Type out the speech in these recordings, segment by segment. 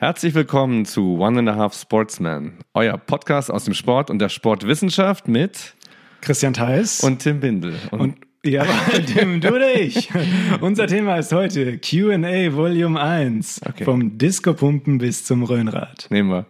Herzlich willkommen zu One and a Half Sportsman, euer Podcast aus dem Sport und der Sportwissenschaft mit Christian Theis und Tim Bindel. Und, und ja, Tim, du oder ich. Unser Thema ist heute Q&A Volume 1. Okay. Vom Disco-Pumpen bis zum Röhnrad. Nehmen wir.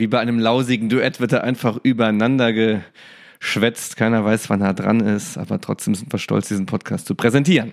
Wie bei einem lausigen Duett wird er einfach übereinander geschwätzt. Keiner weiß, wann er dran ist, aber trotzdem sind wir stolz, diesen Podcast zu präsentieren.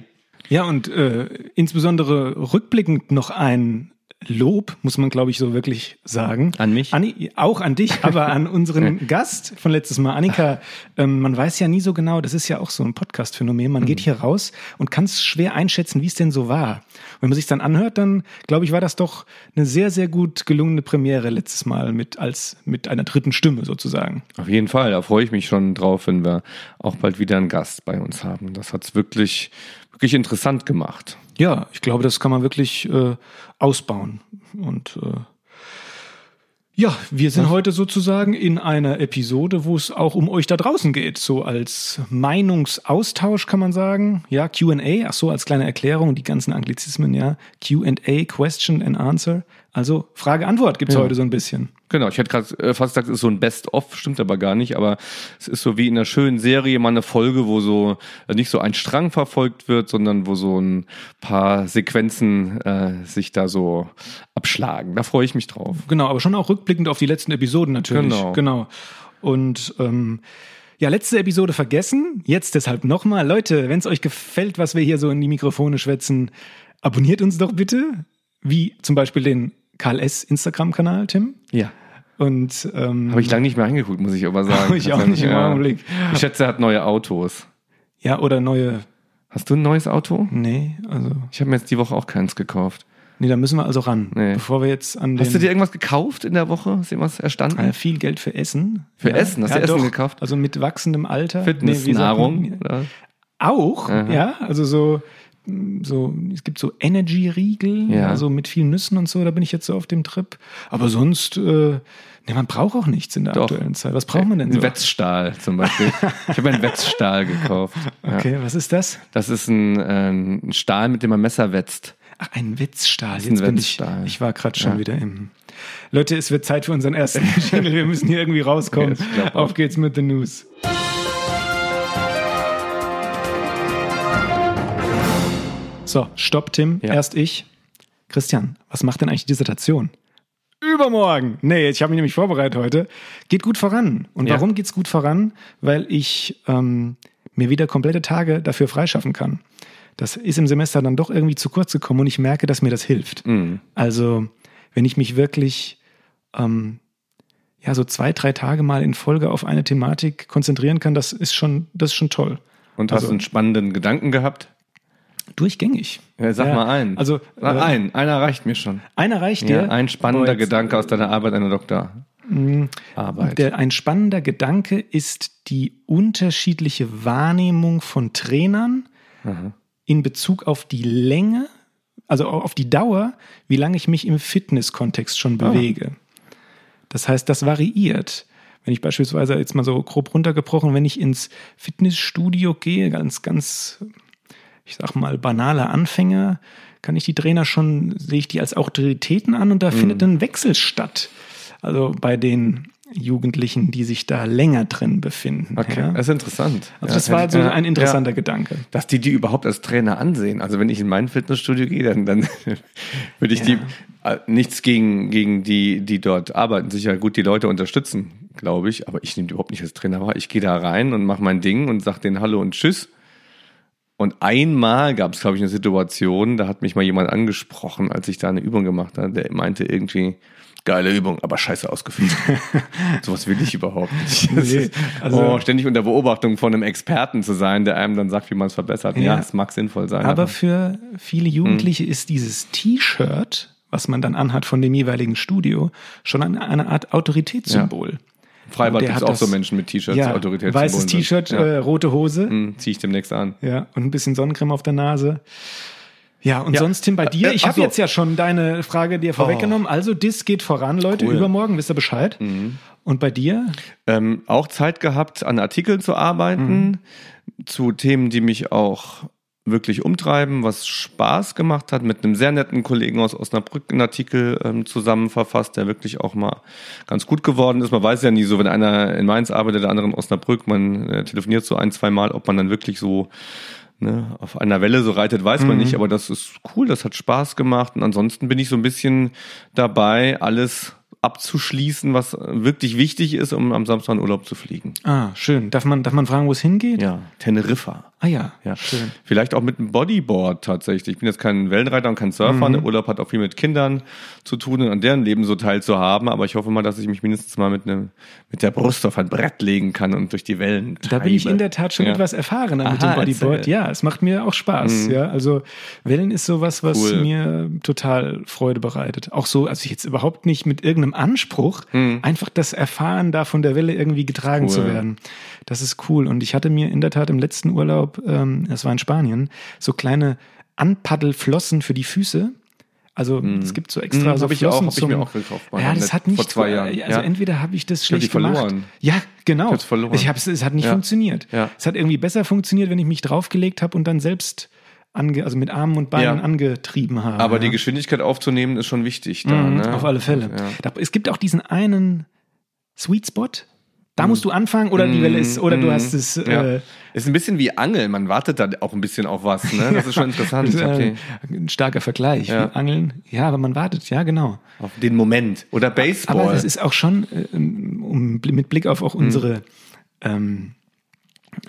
Ja, und äh, insbesondere rückblickend noch ein Lob, muss man glaube ich so wirklich sagen. An mich? An, auch an dich, aber an unseren Gast von letztes Mal, Annika. Ähm, man weiß ja nie so genau, das ist ja auch so ein Podcast-Phänomen. Man mhm. geht hier raus und kann es schwer einschätzen, wie es denn so war. Und wenn man sich dann anhört, dann glaube ich, war das doch eine sehr, sehr gut gelungene Premiere letztes Mal mit als mit einer dritten Stimme sozusagen. Auf jeden Fall, da freue ich mich schon drauf, wenn wir auch bald wieder einen Gast bei uns haben. Das hat es wirklich, wirklich interessant gemacht. Ja, ich glaube, das kann man wirklich äh, ausbauen. Und äh, ja, wir sind heute sozusagen in einer Episode, wo es auch um euch da draußen geht. So als Meinungsaustausch kann man sagen. Ja, QA, ach so, als kleine Erklärung, die ganzen Anglizismen, ja. QA, Question and Answer. Also Frage-Antwort gibt's ja. heute so ein bisschen. Genau, ich hätte gerade äh, fast gesagt, es ist so ein Best-of, stimmt aber gar nicht, aber es ist so wie in einer schönen Serie mal eine Folge, wo so äh, nicht so ein Strang verfolgt wird, sondern wo so ein paar Sequenzen äh, sich da so abschlagen. Da freue ich mich drauf. Genau, aber schon auch rückblickend auf die letzten Episoden natürlich. Genau. genau. Und ähm, ja, letzte Episode vergessen. Jetzt deshalb nochmal. Leute, wenn es euch gefällt, was wir hier so in die Mikrofone schwätzen, abonniert uns doch bitte. Wie zum Beispiel den Karl S. Instagram-Kanal, Tim. Ja. Und ähm, habe ich lange nicht mehr angeguckt, muss ich aber sagen. Ich auch nicht im Augenblick. Ich schätze, er hat neue Autos. Ja, oder neue. Hast du ein neues Auto? Nee, also. Ich habe mir jetzt die Woche auch keins gekauft. Nee, da müssen wir also ran. Nee. Bevor wir jetzt an den Hast du dir irgendwas gekauft in der Woche? Ist irgendwas erstanden? Äh, viel Geld für Essen. Für ja. Essen? Hast ja, du Essen doch. gekauft? Also mit wachsendem Alter. Fitnessnahrung? Nee, auch, Aha. ja. Also so so, es gibt so Energy-Riegel, ja. also mit vielen Nüssen und so, da bin ich jetzt so auf dem Trip. Aber sonst, äh, ne, man braucht auch nichts in der Doch. aktuellen Zeit. Was braucht man denn so? Ein Wetzstahl zum Beispiel. ich habe einen Wetzstahl gekauft. Okay, ja. was ist das? Das ist ein, äh, ein Stahl, mit dem man Messer wetzt. Ach, ein Wetzstahl. Jetzt ein Wetzstahl. Ich, ich war gerade schon ja. wieder im. Leute, es wird Zeit für unseren ersten Jingle. Wir müssen hier irgendwie rauskommen. Ja, Auf geht's mit den News. So, stopp, Tim. Ja. Erst ich. Christian, was macht denn eigentlich die Dissertation? Übermorgen. Nee, ich habe mich nämlich vorbereitet heute. Geht gut voran. Und ja. warum geht's gut voran? Weil ich ähm, mir wieder komplette Tage dafür freischaffen kann. Das ist im Semester dann doch irgendwie zu kurz gekommen und ich merke, dass mir das hilft. Mhm. Also, wenn ich mich wirklich ähm, ja so zwei, drei Tage mal in Folge auf eine Thematik konzentrieren kann, das ist schon, das ist schon toll. Und hast also, einen spannenden Gedanken gehabt? Durchgängig. Ja, sag ja. mal einen. Also sag äh, ein, einer reicht mir schon. Einer reicht dir. Ja, ein spannender jetzt, Gedanke aus deiner Arbeit, deiner Doktorarbeit. Der, ein spannender Gedanke ist die unterschiedliche Wahrnehmung von Trainern Aha. in Bezug auf die Länge, also auf die Dauer, wie lange ich mich im Fitness-Kontext schon ah. bewege. Oh. Das heißt, das variiert. Wenn ich beispielsweise jetzt mal so grob runtergebrochen, wenn ich ins Fitnessstudio gehe, ganz, ganz ich sag mal, banale Anfänger, kann ich die Trainer schon, sehe ich die als Autoritäten an und da mhm. findet ein Wechsel statt. Also bei den Jugendlichen, die sich da länger drin befinden. Okay, ja. das ist interessant. Also das ja, war so ein interessanter ja, Gedanke. Dass die die überhaupt als Trainer ansehen. Also wenn ich in mein Fitnessstudio gehe, dann, dann würde ich die äh, nichts gegen, gegen die, die dort arbeiten. Sicher gut die Leute unterstützen, glaube ich, aber ich nehme die überhaupt nicht als Trainer wahr. Ich gehe da rein und mache mein Ding und sage denen Hallo und Tschüss und einmal gab es, glaube ich, eine Situation, da hat mich mal jemand angesprochen, als ich da eine Übung gemacht habe, der meinte irgendwie, geile Übung, aber scheiße ausgeführt. Sowas will ich überhaupt nicht. Nee, also, oh, ständig unter Beobachtung von einem Experten zu sein, der einem dann sagt, wie man es verbessert. Ja, es mag sinnvoll sein. Aber, aber. für viele Jugendliche hm. ist dieses T-Shirt, was man dann anhat von dem jeweiligen Studio, schon eine, eine Art Autoritätssymbol. Ja. Freibad gibt es auch so Menschen mit T-Shirts, Ja, Autorität. weißes T-Shirt, äh, rote Hose. Hm, Zieh ich demnächst an. Ja, und ein bisschen Sonnencreme auf der Nase. Ja, und Ja. sonst, Tim, bei dir, Äh, ich habe so. jetzt ja schon deine Frage dir vorweggenommen. Also, Dis geht voran, Leute. Cool. Mhm. Übermorgen wisst ihr Bescheid. Und bei dir? Ähm, auch Zeit gehabt, an Artikeln zu arbeiten, zu Themen, die mich auch wirklich umtreiben, was Spaß gemacht hat, mit einem sehr netten Kollegen aus Osnabrück einen Artikel ähm, zusammen verfasst, der wirklich auch mal ganz gut geworden ist. Man weiß ja nie so, wenn einer in Mainz arbeitet, der andere in Osnabrück, man äh, telefoniert so ein, zwei Mal, ob man dann wirklich so ne, auf einer Welle so reitet, weiß man nicht, aber das ist cool, das hat Spaß gemacht und ansonsten bin ich so ein bisschen dabei, alles abzuschließen, was wirklich wichtig ist, um am Samstag in Urlaub zu fliegen. Ah, schön. Darf man, darf man fragen, wo es hingeht? Ja, Teneriffa. Ah ja, Ja, schön. Vielleicht auch mit einem Bodyboard tatsächlich. Ich bin jetzt kein Wellenreiter und kein Surfer. Mhm. Der Urlaub hat auch viel mit Kindern zu tun und an deren Leben so teilzuhaben. Aber ich hoffe mal, dass ich mich mindestens mal mit, einem, mit der Brust auf ein Brett legen kann und durch die Wellen treibe. Da bin ich in der Tat schon Ja. etwas erfahrener mit Aha, dem Bodyboard. erzähl. Ja, es macht mir auch Spaß. Ja, also Wellen ist sowas, was Cool. mir total Freude bereitet. Auch so, also jetzt überhaupt nicht mit irgendeinem Anspruch, einfach das Erfahren, da von der Welle irgendwie getragen Cool. zu werden. Das ist cool. Und ich hatte mir in der Tat im letzten Urlaub, ähm, das war in Spanien, so kleine Anpaddelflossen für die Füße. Also es gibt so extra Mm, so hab ich auch- Flossen hab ich zum, mir auch gekauft, Ja, das hat nicht vor zwei Jahren. Also Ja. entweder habe ich das schlecht verloren. gemacht. Ja, genau. Ich hab's verloren. Ich hab's, es hat nicht Ja. funktioniert. Ja. Es hat irgendwie besser funktioniert, wenn ich mich draufgelegt habe und dann selbst ange, also mit Armen und Beinen Ja. angetrieben habe. Aber ja. die Geschwindigkeit aufzunehmen ist schon wichtig da. Mhm, ne? Auf alle Fälle. Ja. Da, es gibt auch diesen einen Sweet Spot. Da musst du anfangen oder die Welle ist, oder du Mhm. hast es. Ja. Äh, Ist ein bisschen wie Angeln. Man wartet da auch ein bisschen auf was. Ne? Das ist schon interessant. Äh, die, ein starker Vergleich. Ja. Angeln. Ja, aber man wartet, ja, genau. auf den Moment. Oder Baseball. Aber es ist auch schon, äh, um, mit Blick auf auch Mhm. unsere, ähm,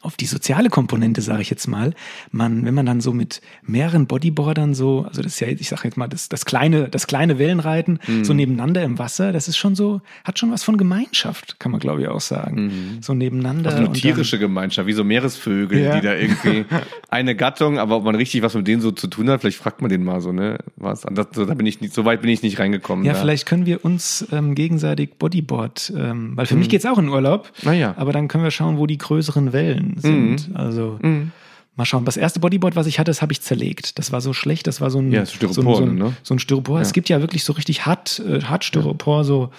auf die soziale Komponente, sage ich jetzt mal, man, wenn man dann so mit mehreren Bodyboardern so, also das ist ja, ich sage jetzt mal, das, das kleine, das kleine Wellenreiten Mhm. so nebeneinander im Wasser, das ist schon so, hat schon was von Gemeinschaft, kann man glaube ich auch sagen. So nebeneinander. Mhm. Also eine und dann- tierische Gemeinschaft, wie so Meeresvögel, Ja. die da irgendwie eine Gattung, aber ob man richtig was mit denen so zu tun hat, vielleicht fragt man den mal so, ne? Was? Das, so, da bin ich nicht, so weit bin ich nicht reingekommen. Ja, da. vielleicht können wir uns ähm, gegenseitig Bodyboard, ähm, weil für mich geht's auch in Urlaub. Mhm. Na ja. Aber dann können wir schauen, wo die größeren Wellen sind. Also Mhm. mal schauen. Das erste Bodyboard, was ich hatte, das habe ich zerlegt. Das war so schlecht. Das war so ein Ja, Styropor, so ein, so ein, ne? so ein Styropor. Es gibt ja wirklich so richtig hart, äh, hart Styropor. So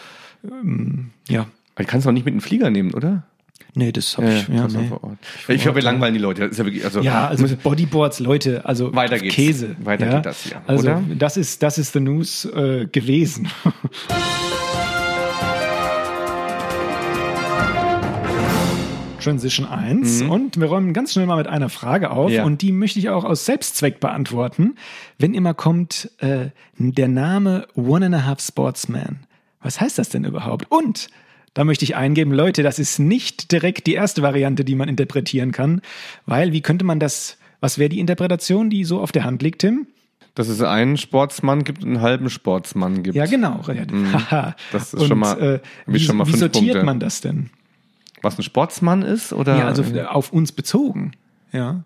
ähm, ja. Aber ich kann es auch nicht mit einem Flieger nehmen, oder? Nee, das habe ich. Ja, das war nee. vor Ort. Ich glaube, wir langweilen die Leute. Das ist ja wirklich, also, Ja, also Bodyboards, Leute, also Weiter geht's. Käse. Weiter ja? geht das hier, Also oder? das ist das ist the News äh, gewesen. Transition 1 und wir räumen ganz schnell mal mit einer Frage auf Mhm. Ja. und die möchte ich auch aus Selbstzweck beantworten. Wenn immer kommt äh, der Name One and a Half Sportsman, was heißt das denn überhaupt? Und da möchte ich eingeben, Leute, das ist nicht direkt die erste Variante, die man interpretieren kann, weil wie könnte man das, was wäre die Interpretation, die so auf der Hand liegt, Tim? dass es einen Sportsmann gibt und einen halben Sportsmann gibt. Ja, genau. Mhm. Das ist Und, schon mal- äh, wie, schon mal wie sortiert Punkte. man das denn? Was ein Sportsmann ist? Oder? Ja, also auf uns bezogen. Ja.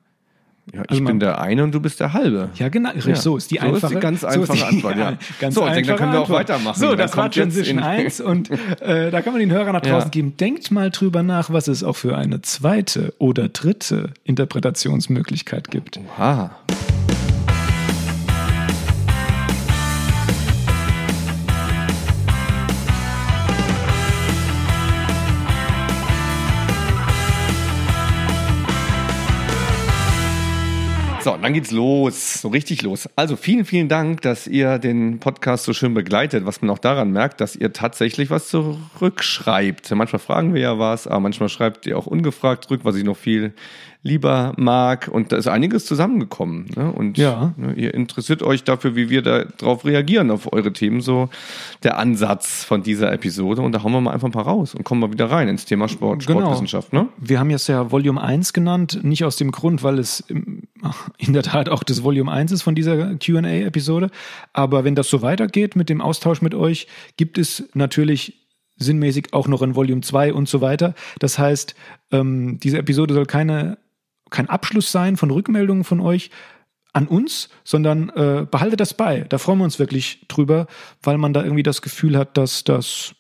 Ja, ich also man- bin der eine und du bist der halbe. Ja, genau. So ist die So ist die einfache, ganz so ist einfache die- Antwort, ja. Ganz So, ich denke, dann einfache können wir auch Antwort. weitermachen. So, das war Transition in- 1 und äh, da kann man den Hörern nach draußen Ja. geben. Denkt mal drüber nach, was es auch für eine zweite oder dritte Interpretationsmöglichkeit gibt. Aha. So, dann geht's los, so richtig los. Also vielen, vielen Dank, dass ihr den Podcast so schön begleitet, was man auch daran merkt, dass ihr tatsächlich was zurückschreibt. Manchmal fragen wir ja was, aber manchmal schreibt ihr auch ungefragt zurück, was ich noch viel lieber mag. Und da ist einiges zusammengekommen. Ne? Und Ja. ne, ihr interessiert euch dafür, wie wir darauf reagieren, auf eure Themen. So der Ansatz von dieser Episode. Und da hauen wir mal einfach ein paar raus und kommen mal wieder rein ins Thema Sport, Genau. Sportwissenschaft. Ne? Wir haben jetzt ja Volume 1 genannt, nicht aus dem Grund, weil es in der Tat auch das Volume 1 ist von dieser QA-Episode. Aber wenn das so weitergeht mit dem Austausch mit euch, gibt es natürlich sinnmäßig auch noch ein Volume 2 und so weiter. Das heißt, ähm, diese Episode soll keine, kein Abschluss sein von Rückmeldungen von euch an uns, sondern äh, behaltet das bei. Da freuen wir uns wirklich drüber, weil man da irgendwie das Gefühl hat, dass das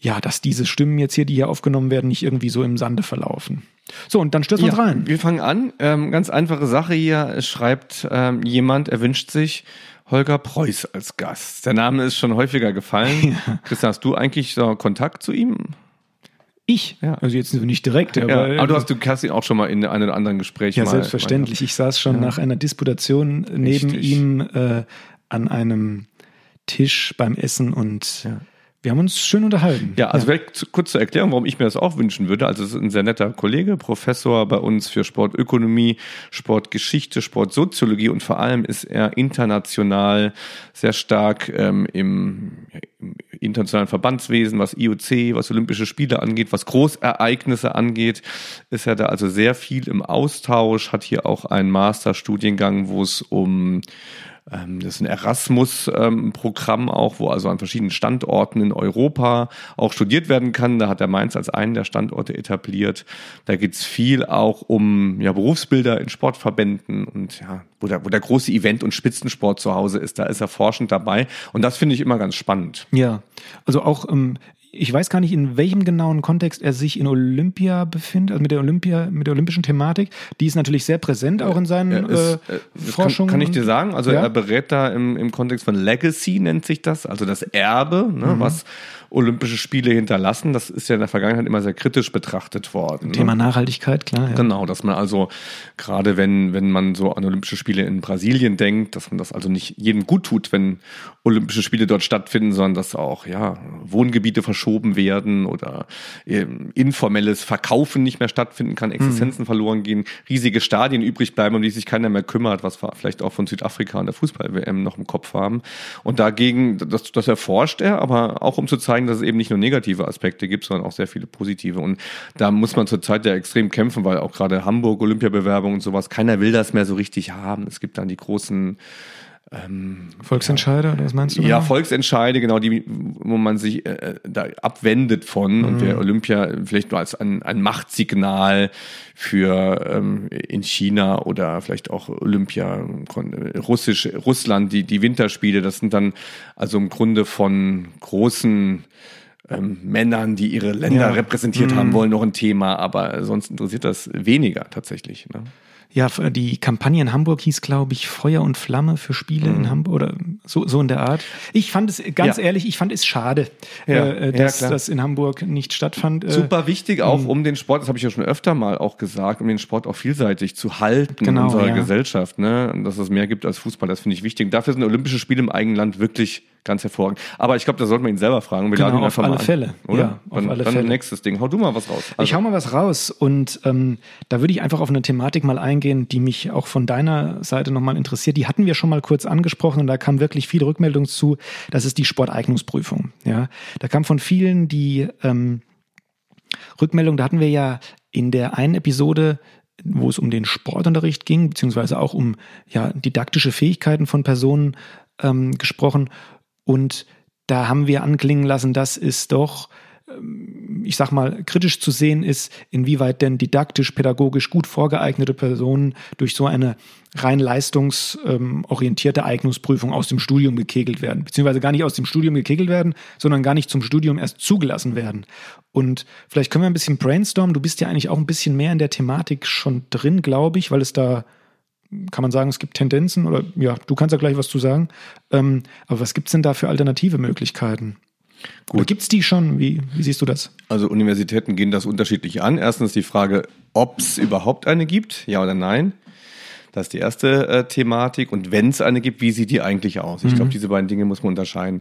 ja, dass diese Stimmen jetzt hier, die hier aufgenommen werden, nicht irgendwie so im Sande verlaufen. So, und dann stürzen wir ja, uns rein. Wir fangen an. Ähm, ganz einfache Sache hier. Es schreibt ähm, jemand, er wünscht sich Holger Preuß als Gast. Der Name ist schon häufiger gefallen. Ja. Christian, hast du eigentlich so Kontakt zu ihm? Ich? Ja. Also jetzt nicht direkt. Aber, ja, aber du hast, du hast ihn auch schon mal in einem oder anderen Gespräch. Ja, mal, selbstverständlich. Mal, ich saß schon ja. nach einer Disputation neben Richtig. ihm äh, an einem Tisch beim Essen und ja. Wir haben uns schön unterhalten. Ja, also ja. kurz zur Erklärung, warum ich mir das auch wünschen würde. Also es ist ein sehr netter Kollege, Professor bei uns für Sportökonomie, Sportgeschichte, Sportsoziologie und vor allem ist er international sehr stark ähm, im, im internationalen Verbandswesen, was IOC, was Olympische Spiele angeht, was Großereignisse angeht, ist er da also sehr viel im Austausch, hat hier auch einen Masterstudiengang, wo es um das ist ein Erasmus-Programm auch, wo also an verschiedenen Standorten in Europa auch studiert werden kann. Da hat er Mainz als einen der Standorte etabliert. Da geht's viel auch um ja, Berufsbilder in Sportverbänden und ja, wo der, wo der große Event- und Spitzensport zu Hause ist, da ist er forschend dabei. Und das finde ich immer ganz spannend. Ja, also auch ähm, ich weiß gar nicht, in welchem genauen Kontext er sich in Olympia befindet, also mit der Olympia, mit der olympischen Thematik. Die ist natürlich sehr präsent auch in seinen ist, äh, Forschungen. Kann, kann, ich dir sagen, also ja? er berät da im, im Kontext von Legacy nennt sich das, also das Erbe, ne, mhm. was Olympische Spiele hinterlassen. Das ist ja in der Vergangenheit immer sehr kritisch betrachtet worden. Thema ne? Nachhaltigkeit, klar. Ja. Genau, dass man also gerade wenn, wenn man so an Olympische Spiele in Brasilien denkt, dass man das also nicht jedem gut tut, wenn Olympische Spiele dort stattfinden, sondern dass auch ja Wohngebiete verschoben werden oder ähm, informelles Verkaufen nicht mehr stattfinden kann, Existenzen mhm. verloren gehen, riesige Stadien übrig bleiben, um die sich keiner mehr kümmert, was wir vielleicht auch von Südafrika und der Fußball-WM noch im Kopf haben. Und dagegen, das, das erforscht er, aber auch um zu zeigen, zeigen, dass es eben nicht nur negative Aspekte gibt, sondern auch sehr viele positive. Und da muss man zurzeit ja extrem kämpfen, weil auch gerade Hamburg, Olympiabewerbung und sowas, keiner will das mehr so richtig haben. Es gibt dann die großen ähm, Volksentscheide, oder was meinst du? Ja, genau? Volksentscheide, genau, die, wo man sich äh, da abwendet von mhm. und der Olympia vielleicht nur als ein, ein Machtsignal für ähm, in China oder vielleicht auch Olympia, Russisch, Russland, die, die Winterspiele, das sind dann also im Grunde von großen ähm, Männern, die ihre Länder ja. repräsentiert mhm. haben wollen, noch ein Thema, aber sonst interessiert das weniger tatsächlich. Ne? Ja, die Kampagne in Hamburg hieß, glaube ich, Feuer und Flamme für Spiele mhm. in Hamburg oder so, so in der Art. Ich fand es, ganz ja. ehrlich, ich fand es schade, ja, äh, dass ja, das in Hamburg nicht stattfand. Äh, Super wichtig auch, mhm. um den Sport, das habe ich ja schon öfter mal auch gesagt, um den Sport auch vielseitig zu halten genau, in unserer Gesellschaft, ne? Und dass es mehr gibt als Fußball, das finde ich wichtig. dafür sind Olympische Spiele im eigenen Land wirklich ganz hervorragend. Aber ich glaube, da sollten wir ihn selber fragen. Wir genau, laden ihn auf alle Fälle. An, oder? Ja, auf dann, alle dann Fälle. nächstes Ding. Hau du mal was raus. Also. Ich hau mal was raus und ähm, da würde ich einfach auf eine Thematik mal eingehen, die mich auch von deiner Seite nochmal interessiert. Die hatten wir schon mal kurz angesprochen und da kam wirklich viel Rückmeldung zu. Das ist die Sporteignungsprüfung. Ja, da kam von vielen die ähm, Rückmeldung. Da hatten wir ja in der einen Episode wo es um den Sportunterricht ging, beziehungsweise auch um ja, didaktische Fähigkeiten von Personen ähm, gesprochen. Und da haben wir anklingen lassen, dass es doch, ähm, ich sag mal, kritisch zu sehen ist, inwieweit denn didaktisch, pädagogisch gut vorgeeignete Personen durch so eine rein leistungsorientierte Eignungsprüfung aus dem Studium gekegelt werden. Beziehungsweise gar nicht aus dem Studium gekegelt werden, sondern gar nicht zum Studium erst zugelassen werden. Und vielleicht können wir ein bisschen brainstormen. Du bist ja eigentlich auch ein bisschen mehr in der Thematik schon drin, glaube ich, weil es da kann man sagen, es gibt Tendenzen oder ja, du kannst ja gleich was zu sagen. Ähm, aber was gibt es denn da für alternative Möglichkeiten? Gut. Gibt es die schon? Wie, wie siehst du das? Also Universitäten gehen das unterschiedlich an. Erstens die Frage, ob es überhaupt eine gibt, ja oder nein. Das ist die erste äh, Thematik. Und wenn es eine gibt, wie sieht die eigentlich aus? Ich mhm. glaube, diese beiden Dinge muss man unterscheiden.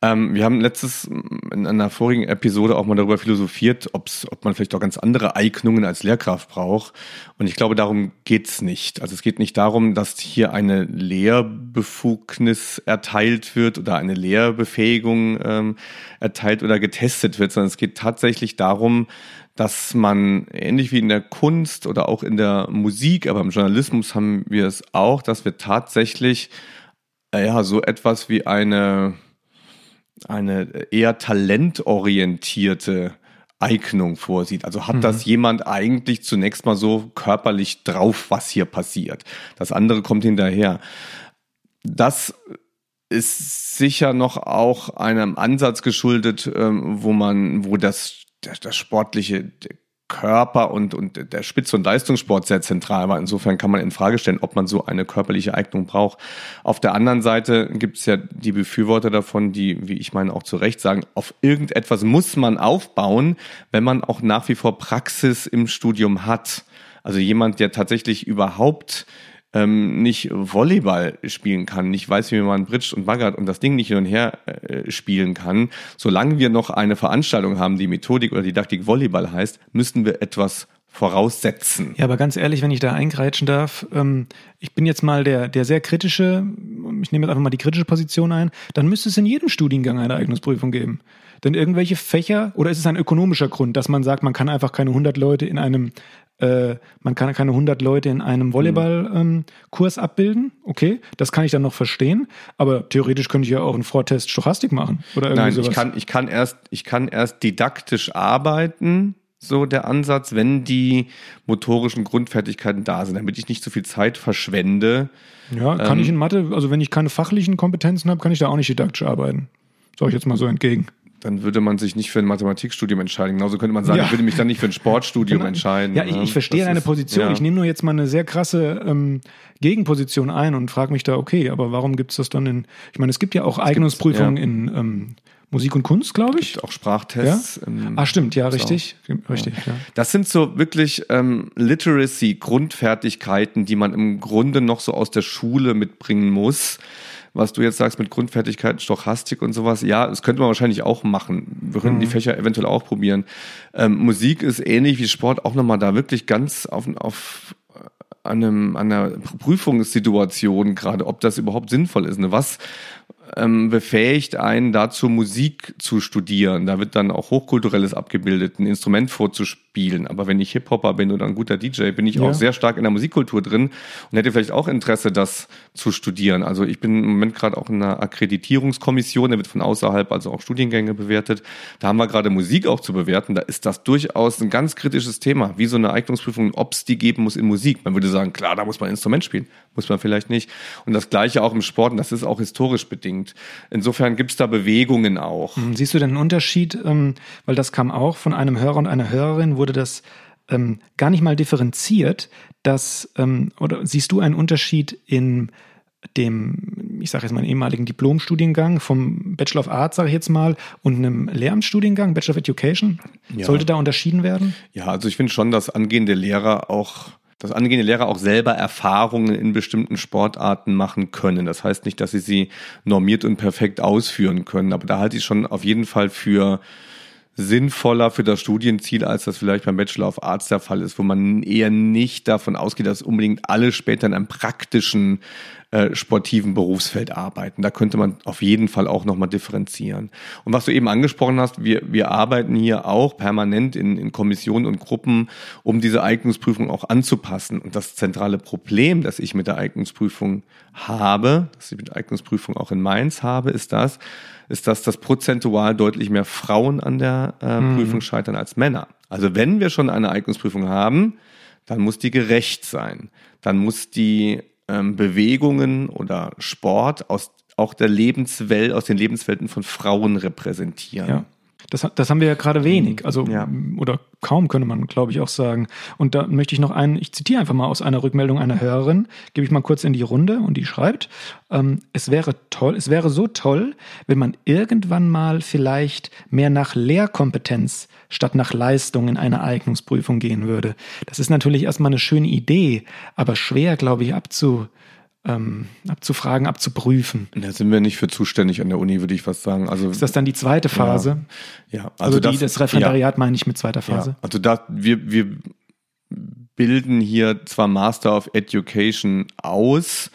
Ähm, wir haben letztes in einer vorigen Episode auch mal darüber philosophiert, ob's, ob man vielleicht auch ganz andere Eignungen als Lehrkraft braucht. Und ich glaube, darum geht's nicht. Also es geht nicht darum, dass hier eine Lehrbefugnis erteilt wird oder eine Lehrbefähigung ähm, erteilt oder getestet wird, sondern es geht tatsächlich darum, dass man ähnlich wie in der Kunst oder auch in der Musik, aber im Journalismus haben wir es auch, dass wir tatsächlich äh, ja so etwas wie eine eine eher talentorientierte Eignung vorsieht. Also hat mhm. das jemand eigentlich zunächst mal so körperlich drauf, was hier passiert. Das andere kommt hinterher. Das ist sicher noch auch einem Ansatz geschuldet, ähm, wo man, wo das, das, das sportliche Körper und, und der Spitz- und Leistungssport sehr zentral war. Insofern kann man in Frage stellen, ob man so eine körperliche Eignung braucht. Auf der anderen Seite gibt es ja die Befürworter davon, die, wie ich meine, auch zu Recht sagen, auf irgendetwas muss man aufbauen, wenn man auch nach wie vor Praxis im Studium hat. Also jemand, der tatsächlich überhaupt ähm, nicht Volleyball spielen kann, nicht weiß, wie man bridge und baggert und das Ding nicht hin und her äh, spielen kann, solange wir noch eine Veranstaltung haben, die Methodik oder Didaktik Volleyball heißt, müssten wir etwas voraussetzen. Ja, aber ganz ehrlich, wenn ich da eingreitschen darf, ähm, ich bin jetzt mal der, der sehr kritische, ich nehme jetzt einfach mal die kritische Position ein, dann müsste es in jedem Studiengang eine Eignungsprüfung geben. Denn irgendwelche Fächer, oder ist es ein ökonomischer Grund, dass man sagt, man kann einfach keine 100 Leute in einem äh, man kann keine 100 Leute in einem Volleyballkurs ähm, abbilden. Okay, das kann ich dann noch verstehen. Aber theoretisch könnte ich ja auch einen Vortest Stochastik machen oder irgendwie Nein, sowas. ich kann, ich kann erst, ich kann erst didaktisch arbeiten. So der Ansatz, wenn die motorischen Grundfertigkeiten da sind, damit ich nicht so viel Zeit verschwende. Ja, kann ähm, ich in Mathe, also wenn ich keine fachlichen Kompetenzen habe, kann ich da auch nicht didaktisch arbeiten. Sag ich jetzt mal so entgegen dann würde man sich nicht für ein Mathematikstudium entscheiden. Genauso könnte man sagen, ja. ich würde mich dann nicht für ein Sportstudium genau. entscheiden. Ja, ich, ich verstehe deine Position. Ja. Ich nehme nur jetzt mal eine sehr krasse ähm, Gegenposition ein und frage mich da, okay, aber warum gibt es das dann in, ich meine, es gibt ja auch Eignungsprüfungen ja. in ähm, Musik und Kunst, glaube ich. Gibt auch Sprachtests. Ja? ah, stimmt, ja, richtig. Richtig, ja. Das sind so wirklich ähm, Literacy, Grundfertigkeiten, die man im Grunde noch so aus der Schule mitbringen muss was du jetzt sagst mit Grundfertigkeiten, Stochastik und sowas, ja, das könnte man wahrscheinlich auch machen. Wir könnten mhm. die Fächer eventuell auch probieren. Ähm, Musik ist ähnlich wie Sport auch nochmal da wirklich ganz auf, auf einem, an einer Prüfungssituation gerade, ob das überhaupt sinnvoll ist. Ne? Was ähm, befähigt einen dazu, Musik zu studieren. Da wird dann auch Hochkulturelles abgebildet, ein Instrument vorzuspielen. Aber wenn ich Hip-Hopper bin oder ein guter DJ, bin ich ja. auch sehr stark in der Musikkultur drin und hätte vielleicht auch Interesse, das zu studieren. Also ich bin im Moment gerade auch in einer Akkreditierungskommission, der wird von außerhalb also auch Studiengänge bewertet. Da haben wir gerade Musik auch zu bewerten. Da ist das durchaus ein ganz kritisches Thema, wie so eine Eignungsprüfung, ob es die geben muss in Musik. Man würde sagen, klar, da muss man ein Instrument spielen, muss man vielleicht nicht. Und das Gleiche auch im Sport, und das ist auch historisch bedingt unbedingt. Insofern gibt es da Bewegungen auch. Hm, siehst du denn einen Unterschied? Ähm, weil das kam auch von einem Hörer und einer Hörerin, wurde das ähm, gar nicht mal differenziert, dass, ähm, oder siehst du einen Unterschied in dem, ich sage jetzt mal, ehemaligen Diplomstudiengang vom Bachelor of Arts, sage ich jetzt mal, und einem Lehramtsstudiengang, Bachelor of Education? Ja. Sollte da unterschieden werden? Ja, also ich finde schon, dass angehende Lehrer auch dass angehende Lehrer auch selber Erfahrungen in bestimmten Sportarten machen können. Das heißt nicht, dass sie sie normiert und perfekt ausführen können, aber da halte ich schon auf jeden Fall für sinnvoller für das Studienziel, als das vielleicht beim Bachelor of Arts der Fall ist, wo man eher nicht davon ausgeht, dass unbedingt alle später in einem praktischen äh, sportiven Berufsfeld arbeiten. Da könnte man auf jeden Fall auch nochmal differenzieren. Und was du eben angesprochen hast, wir, wir arbeiten hier auch permanent in, in Kommissionen und Gruppen, um diese Eignungsprüfung auch anzupassen. Und das zentrale Problem, das ich mit der Eignungsprüfung habe, das ich mit der Eignungsprüfung auch in Mainz habe, ist das, ist, dass das prozentual deutlich mehr Frauen an der äh, mhm. Prüfung scheitern als Männer. Also wenn wir schon eine Eignungsprüfung haben, dann muss die gerecht sein. Dann muss die ähm, Bewegungen oder Sport aus auch der Lebenswelt, aus den Lebenswelten von Frauen repräsentieren. Ja. Das, das haben wir ja gerade wenig, also ja. oder kaum könnte man, glaube ich, auch sagen. Und da möchte ich noch einen, ich zitiere einfach mal aus einer Rückmeldung einer Hörerin, gebe ich mal kurz in die Runde und die schreibt, ähm, es wäre toll, es wäre so toll, wenn man irgendwann mal vielleicht mehr nach Lehrkompetenz statt nach Leistung in eine Eignungsprüfung gehen würde. Das ist natürlich erstmal eine schöne Idee, aber schwer, glaube ich, abzu, ähm, abzufragen, abzuprüfen. Da sind wir nicht für zuständig an der Uni, würde ich fast sagen. Also ist das dann die zweite Phase? Ja, ja also, also die, das, das Referendariat ja. meine ich mit zweiter Phase. Ja, also da wir wir bilden hier zwar Master of Education aus,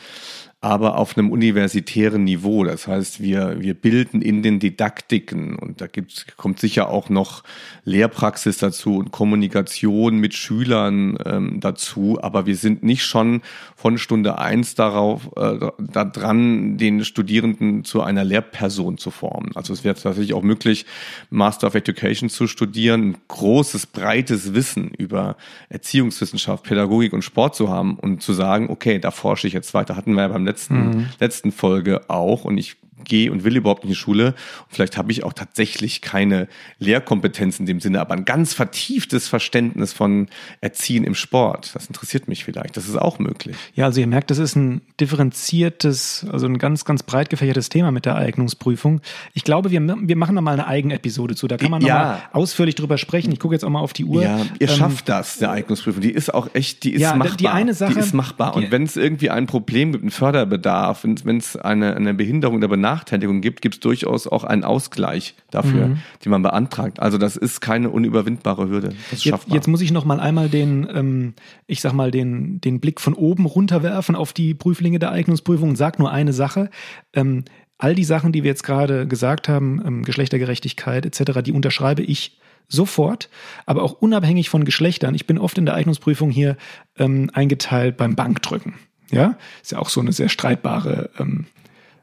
aber auf einem universitären Niveau. Das heißt, wir, wir bilden in den Didaktiken und da gibt's, kommt sicher auch noch Lehrpraxis dazu und Kommunikation mit Schülern ähm, dazu, aber wir sind nicht schon von Stunde eins darauf äh, da dran, den Studierenden zu einer Lehrperson zu formen. Also es wäre tatsächlich auch möglich, Master of Education zu studieren, ein großes, breites Wissen über Erziehungswissenschaft, Pädagogik und Sport zu haben und zu sagen, okay, da forsche ich jetzt weiter. Hatten wir ja beim mhm. letzten Folge auch. Und ich gehe und will überhaupt nicht in die Schule. Und vielleicht habe ich auch tatsächlich keine Lehrkompetenz in dem Sinne, aber ein ganz vertieftes Verständnis von Erziehen im Sport. Das interessiert mich vielleicht. Das ist auch möglich. Ja, also ihr merkt, das ist ein differenziertes, also ein ganz, ganz breit gefächertes Thema mit der Eignungsprüfung. Ich glaube, wir, wir machen da mal eine Eigenepisode zu. Da kann man Ja. nochmal ausführlich drüber sprechen. Ich gucke jetzt auch mal auf die Uhr. Ja, ihr Ähm, schafft das, eine Eignungsprüfung. Die ist auch echt, die ist Ja, machbar. die eine Sache- die ist machbar. Und wenn es irgendwie ein Problem gibt, einen Förderbedarf, wenn es eine, eine Behinderung oder Benachteiligung gibt, gibt es durchaus auch einen Ausgleich dafür, Mhm. den man beantragt. Also das ist keine unüberwindbare Hürde. Das Jetzt, jetzt muss ich noch mal einmal den, ähm, ich sag mal, den, den Blick von oben runterwerfen auf die Prüflinge der Eignungsprüfung und sag nur eine Sache. Ähm, all die Sachen, die wir jetzt gerade gesagt haben, ähm, Geschlechtergerechtigkeit etc., die unterschreibe ich sofort, aber auch unabhängig von Geschlechtern. Ich bin oft in der Eignungsprüfung hier ähm, eingeteilt beim Bankdrücken. Ja, ist ja auch so eine sehr streitbare ähm,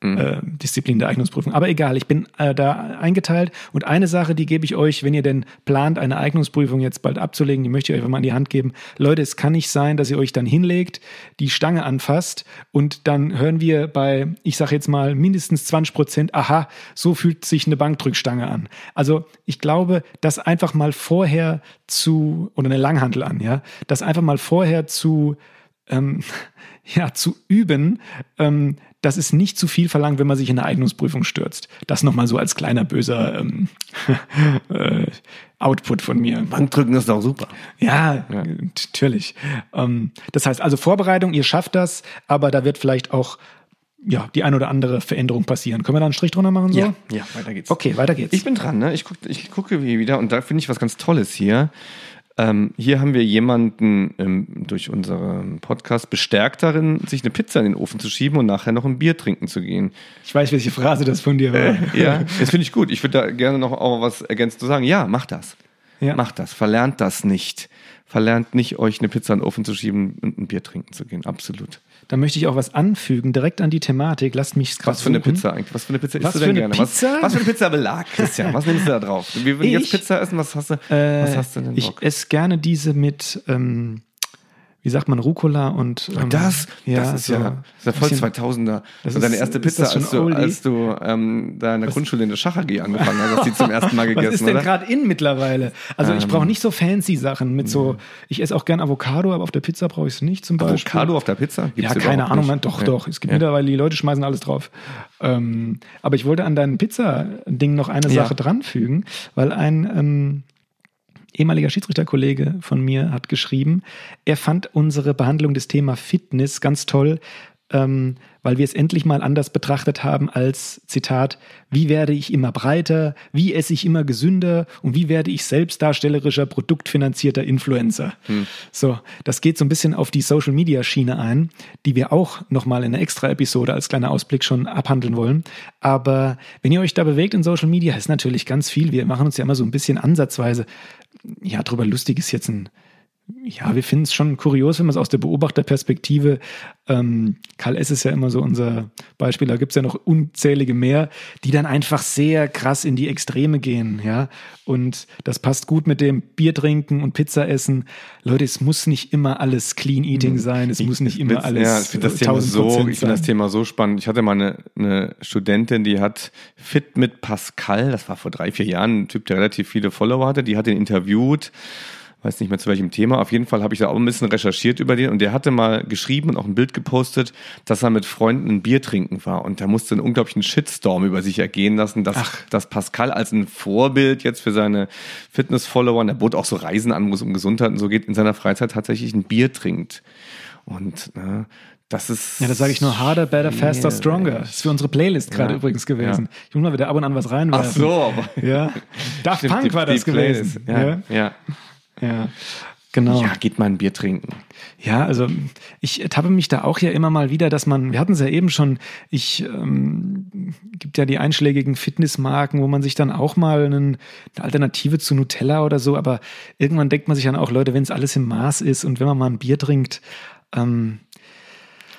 äh, Disziplin der Eignungsprüfung. Aber egal, ich bin äh, da eingeteilt. Und eine Sache, die gebe ich euch, wenn ihr denn plant, eine Eignungsprüfung jetzt bald abzulegen, die möchte ich euch einfach mal in die Hand geben. Leute, es kann nicht sein, dass ihr euch dann hinlegt, die Stange anfasst und dann hören wir bei, ich sage jetzt mal, mindestens 20 Prozent, aha, so fühlt sich eine Bankdrückstange an. Also ich glaube, das einfach mal vorher zu, oder eine Langhantel an, ja, das einfach mal vorher zu ähm, ja, zu üben, ähm, das ist nicht zu viel verlangt, wenn man sich in eine Eignungsprüfung stürzt. Das nochmal so als kleiner böser ähm, äh, Output von mir. Bankdrücken ist doch super. Ja, natürlich. Ähm, das heißt also Vorbereitung, ihr schafft das, aber da wird vielleicht auch ja, die ein oder andere Veränderung passieren. Können wir da einen Strich drunter machen? So? Ja, ja, weiter geht's. Okay, weiter geht's. Ich bin dran, ne? Ich, guck, ich gucke wie wieder und da finde ich was ganz Tolles hier. Ähm, hier haben wir jemanden ähm, durch unseren Podcast bestärkt darin, sich eine Pizza in den Ofen zu schieben und nachher noch ein Bier trinken zu gehen. ich weiß, welche Phrase das von dir war. Ja, das finde ich gut. Ich würde da gerne noch auch was ergänzend zu sagen. Ja, macht das. Ja. Macht das. Verlernt das nicht. Verlernt nicht, euch eine Pizza in den Ofen zu schieben und ein Bier trinken zu gehen. Absolut. Da möchte ich auch was anfügen, direkt an die Thematik. Lasst mich Was für eine Pizza eigentlich? Was für eine Pizza Was isst du für denn gerne? Pizza? Was, was für eine Pizza Belag, Christian? Was nimmst du da drauf? Wir würden jetzt? Pizza essen. Was hast du, was hast du denn Äh, Ich Bock? esse gerne diese mit, ähm, wie sagt man, Rucola und. Ähm, Das, ja, das ist so ja, das ist ja voll bisschen- 2000er. Das und deine ist- erste ist Pizza, als du, als du ähm, da in der Grundschule in der Schach AG angefangen hast, hast du die zum ersten Mal Was gegessen, ist denn gerade in mittlerweile? Also ich Ähm. brauche nicht so fancy Sachen mit so. Ich esse auch gern Avocado, aber auf der Pizza brauche ich es nicht zum Beispiel. Avocado auf der Pizza? Gibt's ja, keine Ahnung, man, doch, Ja. doch. Es gibt Ja. mittlerweile, die Leute schmeißen alles drauf. Ähm, aber ich wollte an deinem Pizza-Ding noch eine Ja. Sache dranfügen, weil ein ähm, ehemaliger Schiedsrichterkollege von mir hat geschrieben, er fand unsere Behandlung des Thema Fitness ganz toll, ähm, weil wir es endlich mal anders betrachtet haben als Zitat, wie werde ich immer breiter, wie esse ich immer gesünder und wie werde ich selbstdarstellerischer, produktfinanzierter Influencer. So, das geht so ein bisschen auf die Social Media Schiene ein, die wir auch nochmal in einer extra Episode als kleiner Ausblick schon abhandeln wollen. Aber wenn ihr euch da bewegt in Social Media, ist natürlich ganz viel. Wir machen uns ja immer so ein bisschen ansatzweise, ja, drüber lustig ist jetzt ein, ja, wir finden es schon kurios, wenn man es aus der Beobachterperspektive, ähm, Karl S. ist ja immer so unser Beispiel, da gibt es ja noch unzählige mehr, die dann einfach sehr krass in die Extreme gehen, ja. Und das passt gut mit dem Bier trinken und Pizza essen. Leute, es muss nicht immer alles Clean Eating sein, es muss nicht immer Witz- alles Ja, ich finde das, Thema 1000 so, ich finde das. Thema so spannend. Ich hatte mal eine, eine Studentin, die hat Fit mit Pascal, das war vor drei, vier Jahren, ein Typ, der relativ viele Follower hatte, die hat ihn interviewt, weiß nicht mehr zu welchem Thema. Auf jeden Fall habe ich da auch ein bisschen recherchiert über den und der hatte mal geschrieben und auch ein Bild gepostet, dass er mit Freunden ein Bier trinken war und da musste einen unglaublichen Shitstorm über sich ergehen lassen, dass, dass Pascal als ein Vorbild jetzt für seine Fitness-Follower, der bot auch so Reisen an, wo es um Gesundheit und so geht, in seiner Freizeit tatsächlich ein Bier trinkt. Und ne, das ist. Ja, das sage ich nur harder, better, faster, stronger. Das ist für unsere Playlist gerade Ja. übrigens gewesen. Ja. Ich muss mal wieder ab und an was Ach reinwerfen. so, aber. Ja. Daft Punk die- war die das gewesen. Playlist. Ja, ja. Ja, genau. Ja, geht mal ein Bier trinken. Ja, also ich ertappe mich da auch ja immer mal wieder, dass man, wir hatten es ja eben schon, ich ähm, gibt ja die einschlägigen Fitnessmarken, wo man sich dann auch mal einen, eine Alternative zu Nutella oder so, aber irgendwann denkt man sich dann auch, Leute, wenn es alles im Maß ist und wenn man mal ein Bier trinkt, ähm,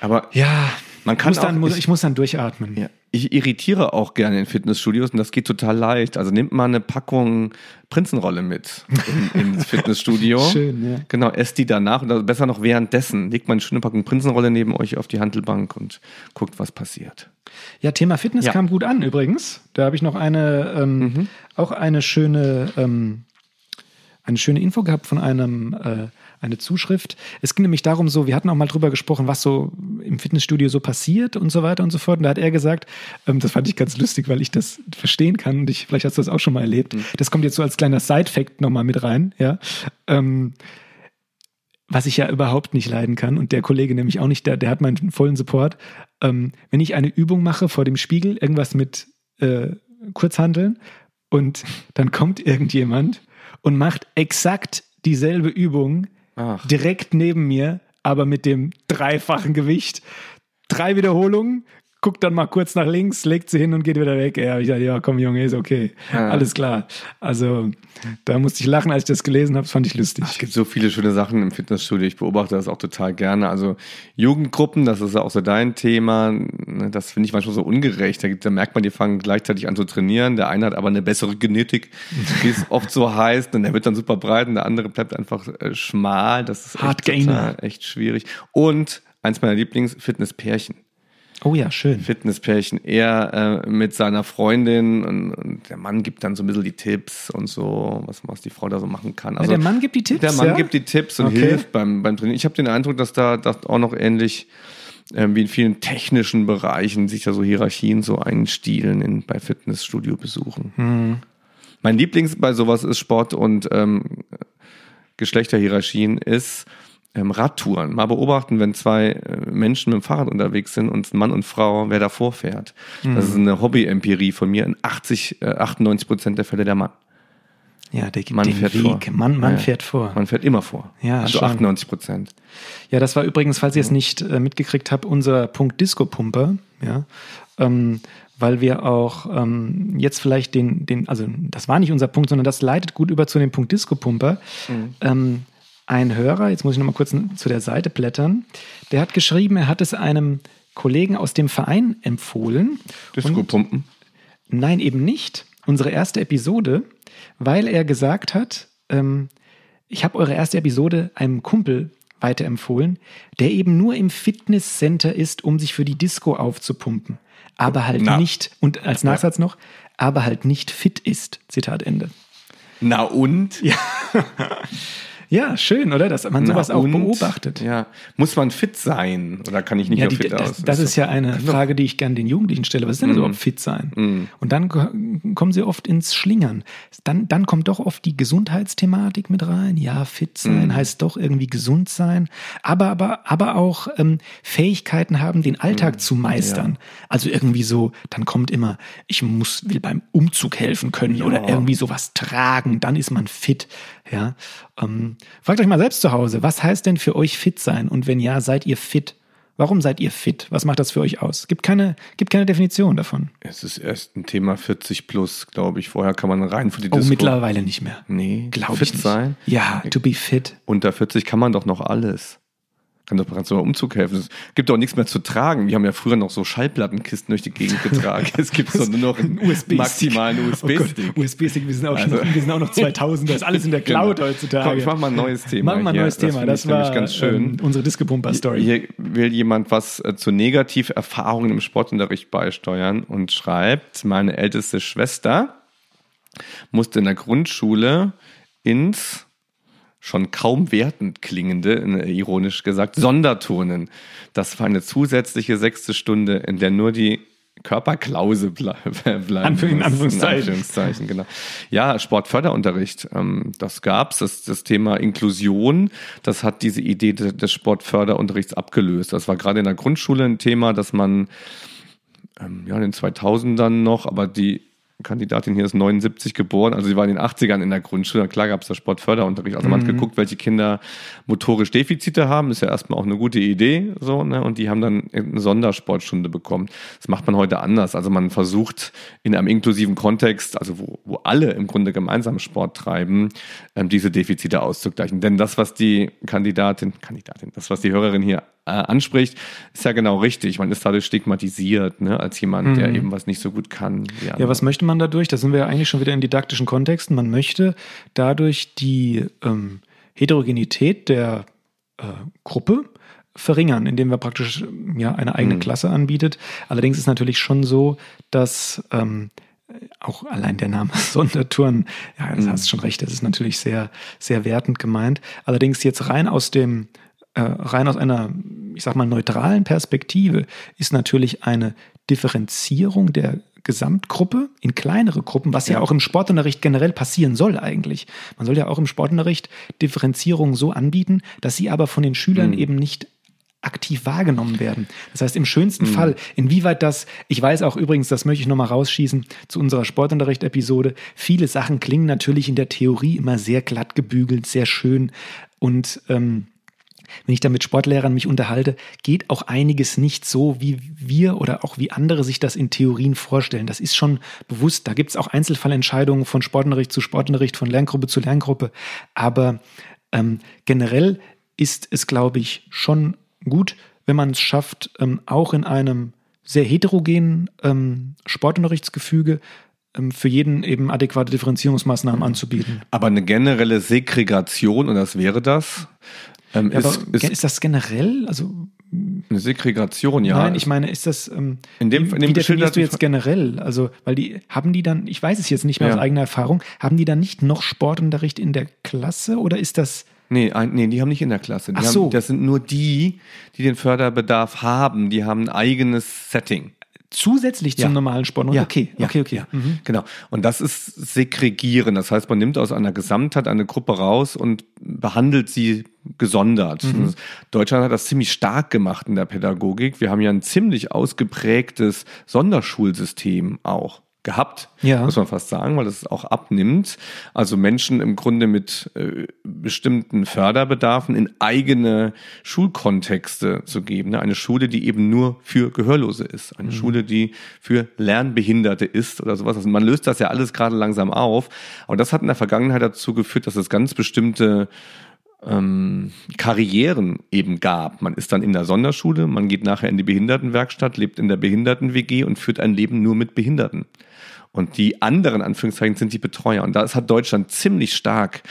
Aber ja, Man kann muss dann, auch- muss, ich- ich muss dann durchatmen. Ja. ich irritiere auch gerne in Fitnessstudios und das geht total leicht. Also nehmt mal eine Packung Prinzenrolle mit in, ins Fitnessstudio. Schön, ja. Genau, esst die danach oder besser noch währenddessen. Legt mal eine schöne Packung Prinzenrolle neben euch auf die Handelbank und guckt, was passiert. Ja, Thema Fitness Ja. kam gut an übrigens. Da habe ich noch eine, ähm, auch eine schöne, ähm, eine schöne Info gehabt von einem, äh, eine Zuschrift. Es ging nämlich darum, so, wir hatten auch mal drüber gesprochen, was so im Fitnessstudio so passiert und so weiter und so fort. Und da hat er gesagt, ähm, das fand ich ganz lustig, weil ich das verstehen kann und ich, vielleicht hast du das auch schon mal erlebt. Das kommt jetzt so als kleiner Side-Fact nochmal mit rein, ja. Ähm, was ich ja überhaupt nicht leiden kann und der Kollege nämlich auch nicht, der, der hat meinen vollen Support. Ähm, wenn ich eine Übung mache vor dem Spiegel, irgendwas mit äh, Kurzhanteln und dann kommt irgendjemand und macht exakt dieselbe Übung Ach. direkt neben mir, aber mit dem dreifachen Gewicht. Drei Wiederholungen, guckt dann mal kurz nach links, legt sie hin und geht wieder weg. Ja, ich sage, ja, komm Junge, ist okay. Ja. Alles klar. Also da musste ich lachen, als ich das gelesen habe, das fand ich lustig. Es gibt so viele schöne Sachen im Fitnessstudio. Ich beobachte das auch total gerne. Also Jugendgruppen, das ist ja auch so dein Thema. Ne, Das finde ich manchmal so ungerecht. Da, gibt, da merkt man, die fangen gleichzeitig an zu trainieren. Der eine hat aber eine bessere Genetik, wie es oft so heißt. Und der wird dann super breit und der andere bleibt einfach äh, schmal. Das ist echt, total, echt schwierig. Und eins meiner Lieblings, Fitnesspärchen. Oh ja, schön. Fitnesspärchen. Er äh, mit seiner Freundin und, und der Mann gibt dann so ein bisschen die Tipps und so, was, was die Frau da so machen kann. Also der Mann gibt die Tipps, Der Mann ja? gibt die Tipps und Okay. hilft beim, beim Trainieren. Ich habe den Eindruck, dass da das auch noch ähnlich ähm, wie in vielen technischen Bereichen sich da so Hierarchien so einstielen in, bei Fitnessstudio-Besuchen. Hm. Mein Lieblings bei sowas ist Sport und ähm, Geschlechterhierarchien ist ähm, Radtouren. Mal beobachten, wenn zwei äh, Menschen mit dem Fahrrad unterwegs sind und Mann und Frau, wer davor fährt. Das ist eine Hobby-Empirie von mir. In 80, äh, 98 Prozent der Fälle der Mann. Ja, der gibt Mann den fährt Weg. vor. Mann, Mann Ja, fährt vor. Man fährt immer vor. Ja, also schon. 98 Prozent. Ja, das war übrigens, falls ihr es nicht äh, mitgekriegt habt, unser Punkt Disco-Pumper. Ja, ähm, weil wir auch ähm, jetzt vielleicht den, den, also das war nicht unser Punkt, sondern das leitet gut über zu dem Punkt Disco-Pumper. Ähm, ein Hörer, jetzt muss ich nochmal kurz zu der Seite blättern, der hat geschrieben, er hat es einem Kollegen aus dem Verein empfohlen. Disco-Pumpen. Nein, eben nicht. Unsere erste Episode, weil er gesagt hat, ähm, ich habe eure erste Episode einem Kumpel weiterempfohlen, der eben nur im Fitnesscenter ist, um sich für die Disco aufzupumpen. Aber halt Na. nicht, und als Nachsatz noch, aber halt nicht fit ist. Zitat Ende. Na und? Ja, Ja, schön, oder? Dass man sowas auch beobachtet. Ja. Muss man fit sein? Oder kann ich nicht Ja, die, fit das, aus? das ist ja eine Frage, die ich gerne den Jugendlichen stelle. Was ist denn Mhm. das überhaupt fit sein? Und dann ko- kommen sie oft ins Schlingern. Dann, dann kommt doch oft die Gesundheitsthematik mit rein. Ja, fit sein Mhm. heißt doch irgendwie gesund sein, aber, aber, aber auch ähm, Fähigkeiten haben, den Mhm. Alltag zu meistern. Also irgendwie so, dann kommt immer, ich muss, will beim Umzug helfen können oder irgendwie sowas tragen, dann ist man fit. Ja, ähm, fragt euch mal selbst zu Hause, was heißt denn für euch fit sein? Und wenn ja, seid ihr fit? Warum seid ihr fit? Was macht das für euch aus? Gibt keine, gibt keine Definition davon. Es ist erst ein Thema 40 plus, glaube ich. Vorher kann man rein für die Oh, Disco. mittlerweile nicht mehr. Nee, Glaube fit ich nicht. sein. Ja, to be fit. Unter 40 kann man doch noch alles. Kann doch beim Umzug helfen. Es gibt doch nichts mehr zu tragen. Wir haben ja früher noch so Schallplattenkisten durch die Gegend getragen. Es gibt so nur noch einen USB-Stick. maximalen Oh Gott, USB-Stick. USB-Stick, wir sind auch, Also- schon, wir sind auch noch 2000, das ist alles in der Cloud Genau. heutzutage. Komm, ich mach mal ein neues Thema. Machen wir ein hier. neues Thema. finde Das, nämlich war ganz schön. Ähm, unsere Disco-Pumper-Story. Hier will jemand was äh, zu Negativerfahrungen im Sportunterricht beisteuern und schreibt, meine älteste Schwester musste in der Grundschule ins schon kaum wertend klingende, äh, ironisch gesagt, Sonderturnen. Das war eine zusätzliche sechste Stunde, in der nur die Körperklause ble bleiben in. Anführungszeichen. Anführungszeichen, genau. Ja, Sportförderunterricht, ähm, das gab's. Das, das Thema Inklusion, das hat diese Idee de- des Sportförderunterrichts abgelöst. Das war gerade in der Grundschule ein Thema, dass man ähm, ja, in den 2000ern noch, aber die Kandidatin hier ist 79 geboren, also sie war in den 80ern in der Grundschule. Klar gab es da Sportförderunterricht. Also man hat geguckt, welche Kinder motorisch Defizite haben, ist ja erstmal auch eine gute Idee, so, ne? Und die haben dann eine Sondersportstunde bekommen. Das macht man heute anders. Also man versucht in einem inklusiven Kontext, also wo, wo alle im Grunde gemeinsam Sport treiben, ähm, diese Defizite auszugleichen. Denn das, was die Kandidatin, Kandidatin, das, was die Hörerin hier äh, anspricht, ist ja genau richtig. Man ist dadurch stigmatisiert, ne, als jemand, mhm. der eben was nicht so gut kann. Ja, was möchte man dadurch? Da sind wir ja eigentlich schon wieder in didaktischen Kontexten. Man möchte dadurch die ähm, Heterogenität der äh, Gruppe verringern, indem wir praktisch ja eine eigene mhm. Klasse anbietet. Allerdings ist natürlich schon so, dass ähm, auch allein der Name Sondertouren, ja, das mhm. hast schon recht, das ist natürlich sehr, sehr wertend gemeint. Allerdings jetzt rein aus dem, äh, rein aus einer, ich sag mal, neutralen Perspektive ist natürlich eine Differenzierung der Gesamtgruppe in kleinere Gruppen, was ja. ja auch im Sportunterricht generell passieren soll eigentlich. Man soll ja auch im Sportunterricht Differenzierung so anbieten, dass sie aber von den Schülern mhm. eben nicht aktiv wahrgenommen werden. Das heißt, im schönsten mhm. Fall, inwieweit das, ich weiß auch übrigens, das möchte ich nochmal rausschießen zu unserer Sportunterricht-Episode, viele Sachen klingen natürlich in der Theorie immer sehr glatt gebügelt, sehr schön und ähm, wenn ich da mit Sportlehrern mich unterhalte, geht auch einiges nicht so, wie wir oder auch wie andere sich das in Theorien vorstellen. Das ist schon bewusst. Da gibt es auch Einzelfallentscheidungen von Sportunterricht zu Sportunterricht, von Lerngruppe zu Lerngruppe. Aber ähm, generell ist es, glaube ich, schon gut, wenn man es schafft, ähm, auch in einem sehr heterogenen ähm, Sportunterrichtsgefüge ähm, für jeden eben adäquate Differenzierungsmaßnahmen anzubieten. Aber eine generelle Segregation, und das wäre das? Ähm, ja, ist, ist, ist, das generell? Also eine Segregation, ja. Nein, ich meine, ist das ähm, in dem, in dem wie definierst du jetzt generell? Also, weil die haben die dann, ich weiß es jetzt nicht mehr ja. aus eigener Erfahrung, haben die dann nicht noch Sportunterricht in der Klasse oder ist das Nee, ein, nee, die haben nicht in der Klasse. Die Ach so. Haben, das sind nur die, die den Förderbedarf haben. Die haben ein eigenes Setting. Zusätzlich zum ja. normalen Sport. Ja. Okay, ja. okay, okay. Ja. Mhm. Genau. Und das ist Segregieren. Das heißt, man nimmt aus einer Gesamtheit eine Gruppe raus und behandelt sie gesondert. Mhm. Deutschland hat das ziemlich stark gemacht in der Pädagogik. Wir haben ja ein ziemlich ausgeprägtes Sonderschulsystem auch gehabt, ja. muss man fast sagen, weil das auch abnimmt. Also Menschen im Grunde mit äh, bestimmten Förderbedarfen in eigene Schulkontexte zu geben. Ne? Eine Schule, die eben nur für Gehörlose ist. Eine mhm. Schule, die für Lernbehinderte ist oder sowas. Also man löst das ja alles gerade langsam auf. Aber das hat in der Vergangenheit dazu geführt, dass es ganz bestimmte ähm, Karrieren eben gab. Man ist dann in der Sonderschule, man geht nachher in die Behindertenwerkstatt, lebt in der Behinderten-WG und führt ein Leben nur mit Behinderten. Und die anderen, Anführungszeichen, sind die Betreuer. Und das hat Deutschland ziemlich stark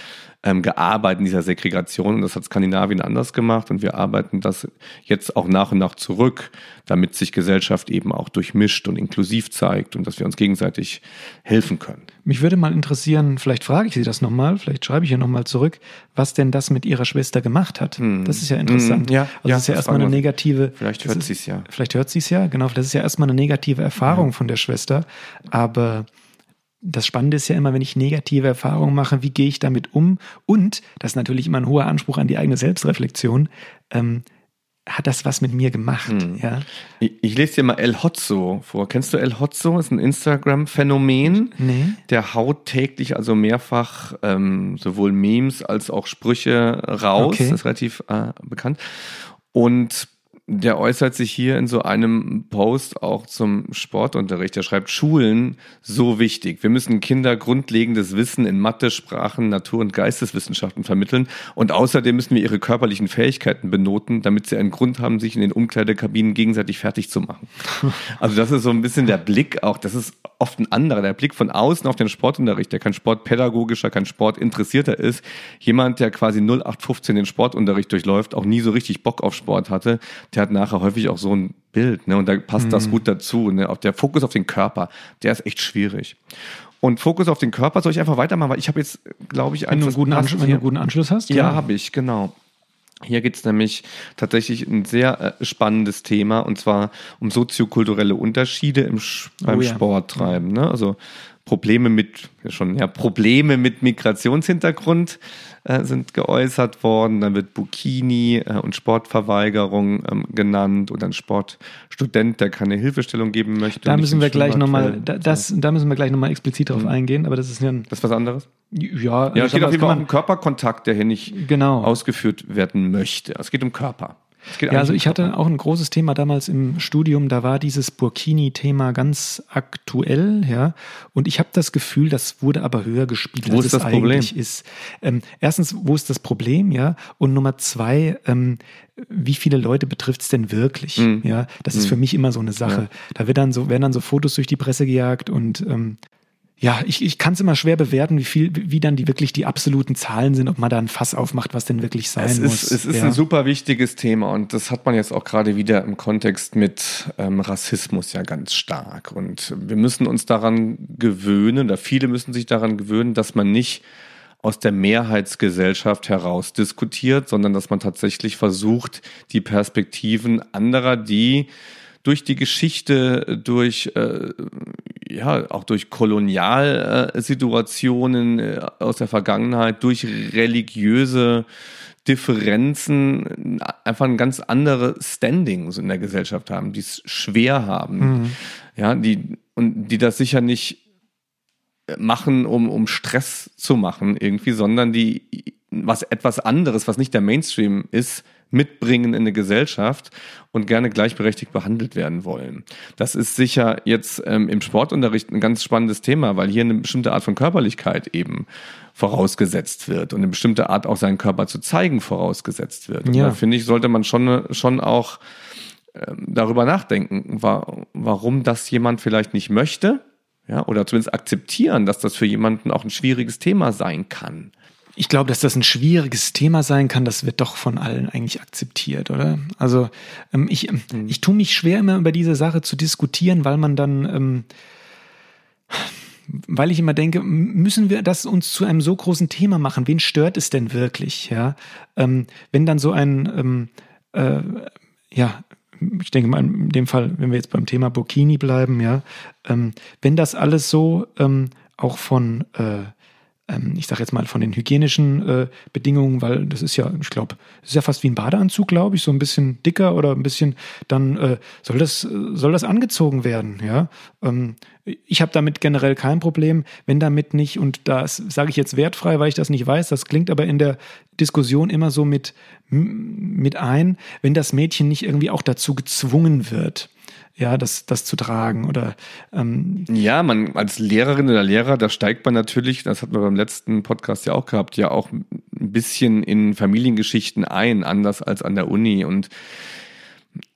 ähm, gearbeitet in dieser Segregation. Und das hat Skandinavien anders gemacht. Und wir arbeiten das jetzt auch nach und nach zurück, damit sich Gesellschaft eben auch durchmischt und inklusiv zeigt und dass wir uns gegenseitig helfen können. Mich würde mal interessieren, vielleicht frage ich Sie das nochmal, vielleicht schreibe ich ja nochmal zurück, was denn das mit Ihrer Schwester gemacht hat. Hm. Das ist ja interessant. Hm, ja, also ja, das ist ja erstmal eine negative. Vielleicht hört sie es ja. Vielleicht hört sie es ja, genau. Das ist ja erstmal eine negative Erfahrung ja. von der Schwester. Aber das Spannende ist ja immer, wenn ich negative Erfahrungen mache, wie gehe ich damit um? Und, das ist natürlich immer ein hoher Anspruch an die eigene Selbstreflexion, ähm, hat das was mit mir gemacht? Hm. Ja? Ich, ich, lese dir mal El Hotzo vor. Kennst du El Hotzo? Ist ein Instagram-Phänomen. Nee. Der haut täglich also mehrfach ähm, sowohl Memes als auch Sprüche raus. Okay. Das ist relativ äh, bekannt. Und der äußert sich hier in so einem Post auch zum Sportunterricht. Er schreibt, Schulen so wichtig. Wir müssen Kinder grundlegendes Wissen in Mathe, Sprachen, Natur- und Geisteswissenschaften vermitteln. Und außerdem müssen wir ihre körperlichen Fähigkeiten benoten, damit sie einen Grund haben, sich in den Umkleidekabinen gegenseitig fertig zu machen. Also das ist so ein bisschen der Blick auch, das ist oft ein anderer, der Blick von außen auf den Sportunterricht, der kein Sportpädagogischer, kein Sportinteressierter ist. Jemand, der quasi 0815 den Sportunterricht durchläuft, auch nie so richtig Bock auf Sport hatte, der hat nachher häufig auch so ein Bild, ne? Und da passt mhm. das gut dazu. Ne? Der Fokus auf den Körper, der ist echt schwierig. Und Fokus auf den Körper soll ich einfach weitermachen, weil ich habe jetzt, glaube ich, einen, guten Anschluss, wenn du einen guten Anschluss hast. Ja, ja. habe ich, genau. Hier geht es nämlich tatsächlich ein sehr äh, spannendes Thema und zwar um soziokulturelle Unterschiede im, beim oh ja. Sporttreiben. Ne? Also Probleme mit schon ja Probleme mit Migrationshintergrund äh, sind geäußert worden. Dann wird Bukini äh, und Sportverweigerung ähm, genannt oder ein Sportstudent, der keine Hilfestellung geben möchte. Da müssen wir gleich nochmal, da, das, da müssen wir gleich nochmal explizit drauf mhm. eingehen, aber das ist ja ein, Das ist was anderes? Ja, ja es geht auf jeden Fall um Körperkontakt, der hier nicht genau. ausgeführt werden möchte. Es geht um Körper. Ja, also ich hatte auch ein großes Thema damals im Studium, da war dieses Burkini-Thema ganz aktuell, ja. Und ich habe das Gefühl, das wurde aber höher gespielt, wo als ist das Problem? ist. Ähm, erstens, wo ist das Problem, ja? Und Nummer zwei, ähm, wie viele Leute betrifft es denn wirklich? Mhm. Ja, das ist mhm. für mich immer so eine Sache. Ja. Da wird dann so, werden dann so Fotos durch die Presse gejagt und ähm, ja, ich, ich kann es immer schwer bewerten, wie viel, wie dann die wirklich die absoluten Zahlen sind, ob man da ein Fass aufmacht, was denn wirklich sein es muss. Ist, es ist ja. ein super wichtiges Thema und das hat man jetzt auch gerade wieder im Kontext mit ähm, Rassismus ja ganz stark. Und wir müssen uns daran gewöhnen, oder viele müssen sich daran gewöhnen, dass man nicht aus der Mehrheitsgesellschaft heraus diskutiert, sondern dass man tatsächlich versucht, die Perspektiven anderer, die durch die Geschichte, durch äh, ja auch durch Kolonialsituationen äh, aus der Vergangenheit, durch religiöse Differenzen einfach ein ganz anderes Standing in der Gesellschaft haben, die es schwer haben, mhm. ja, die und die das sicher nicht machen, um, um Stress zu machen irgendwie, sondern die was etwas anderes, was nicht der Mainstream ist, mitbringen in eine Gesellschaft und gerne gleichberechtigt behandelt werden wollen. Das ist sicher jetzt ähm, im Sportunterricht ein ganz spannendes Thema, weil hier eine bestimmte Art von Körperlichkeit eben vorausgesetzt wird und eine bestimmte Art auch seinen Körper zu zeigen vorausgesetzt wird. Und ja. da finde ich, sollte man schon, schon auch ähm, darüber nachdenken, wa warum das jemand vielleicht nicht möchte, ja, oder zumindest akzeptieren, dass das für jemanden auch ein schwieriges Thema sein kann. Ich glaube, dass das ein schwieriges Thema sein kann, das wird doch von allen eigentlich akzeptiert, oder? Also ähm, ich, ähm, mhm. ich tue mich schwer, immer über diese Sache zu diskutieren, weil man dann, ähm, weil ich immer denke, müssen wir das uns zu einem so großen Thema machen? Wen stört es denn wirklich? Ja, ähm, wenn dann so ein, ähm, äh, ja, ich denke mal in dem Fall, wenn wir jetzt beim Thema Burkini bleiben, ja, ähm, wenn das alles so auch von äh, ähm, ich sage jetzt mal von den hygienischen äh, Bedingungen, weil das ist ja, ich glaube, ist ja fast wie ein Badeanzug, glaube ich, so ein bisschen dicker oder ein bisschen, dann äh, soll das soll das angezogen werden, ja. Ähm, ich habe damit generell kein Problem, wenn damit nicht und das sage ich jetzt wertfrei, weil ich das nicht weiß. Das klingt aber in der Diskussion immer so mit mit ein, wenn das Mädchen nicht irgendwie auch dazu gezwungen wird ja, das, das zu tragen oder ähm ja, man als Lehrerin oder Lehrer, da steigt man natürlich, das hat man beim letzten Podcast ja auch gehabt, ja auch ein bisschen in Familiengeschichten ein, anders als an der Uni. Und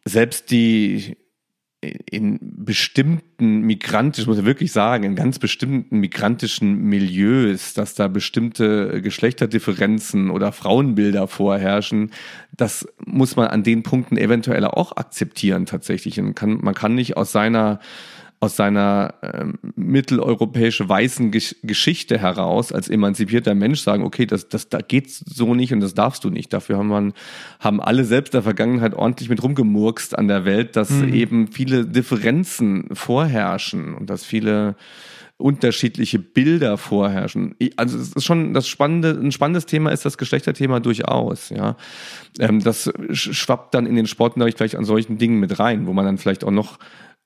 selbst die in bestimmten migrantischen, muss ich wirklich sagen, in ganz bestimmten migrantischen Milieus, dass da bestimmte Geschlechterdifferenzen oder Frauenbilder vorherrschen, das muss man an den Punkten eventuell auch akzeptieren tatsächlich. Und kann, man kann nicht aus seiner aus seiner ähm, mitteleuropäische weißen Gesch Geschichte heraus als emanzipierter Mensch sagen, okay, das, das da geht's so nicht und das darfst du nicht. Dafür haben man, haben alle selbst der Vergangenheit ordentlich mit rumgemurkst an der Welt, dass mhm. eben viele Differenzen vorherrschen und dass viele unterschiedliche Bilder vorherrschen. Also es ist schon das spannende, ein spannendes Thema ist das Geschlechterthema durchaus, ja. Ähm, das schwappt dann in den Sportunterricht vielleicht an solchen Dingen mit rein, wo man dann vielleicht auch noch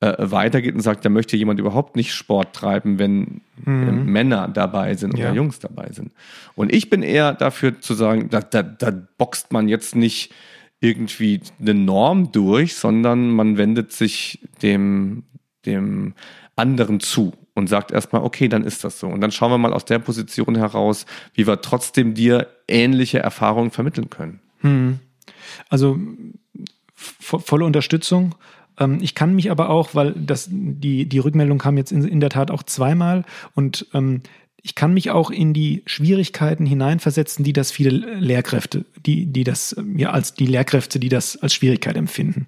äh, weitergeht und sagt, da möchte jemand überhaupt nicht Sport treiben, wenn mhm. äh, Männer dabei sind oder ja. Jungs dabei sind. Und ich bin eher dafür zu sagen, da, da, da boxt man jetzt nicht irgendwie eine Norm durch, sondern man wendet sich dem, dem anderen zu und sagt erstmal, okay, dann ist das so. Und dann schauen wir mal aus der Position heraus, wie wir trotzdem dir ähnliche Erfahrungen vermitteln können. Hm. Also volle Unterstützung. Ähm, ich kann mich aber auch, weil das, die, die Rückmeldung kam jetzt in, in der Tat auch zweimal und ähm, ich kann mich auch in die Schwierigkeiten hineinversetzen, die das viele Lehrkräfte, die, die das, ja, als die Lehrkräfte, die das als Schwierigkeit empfinden.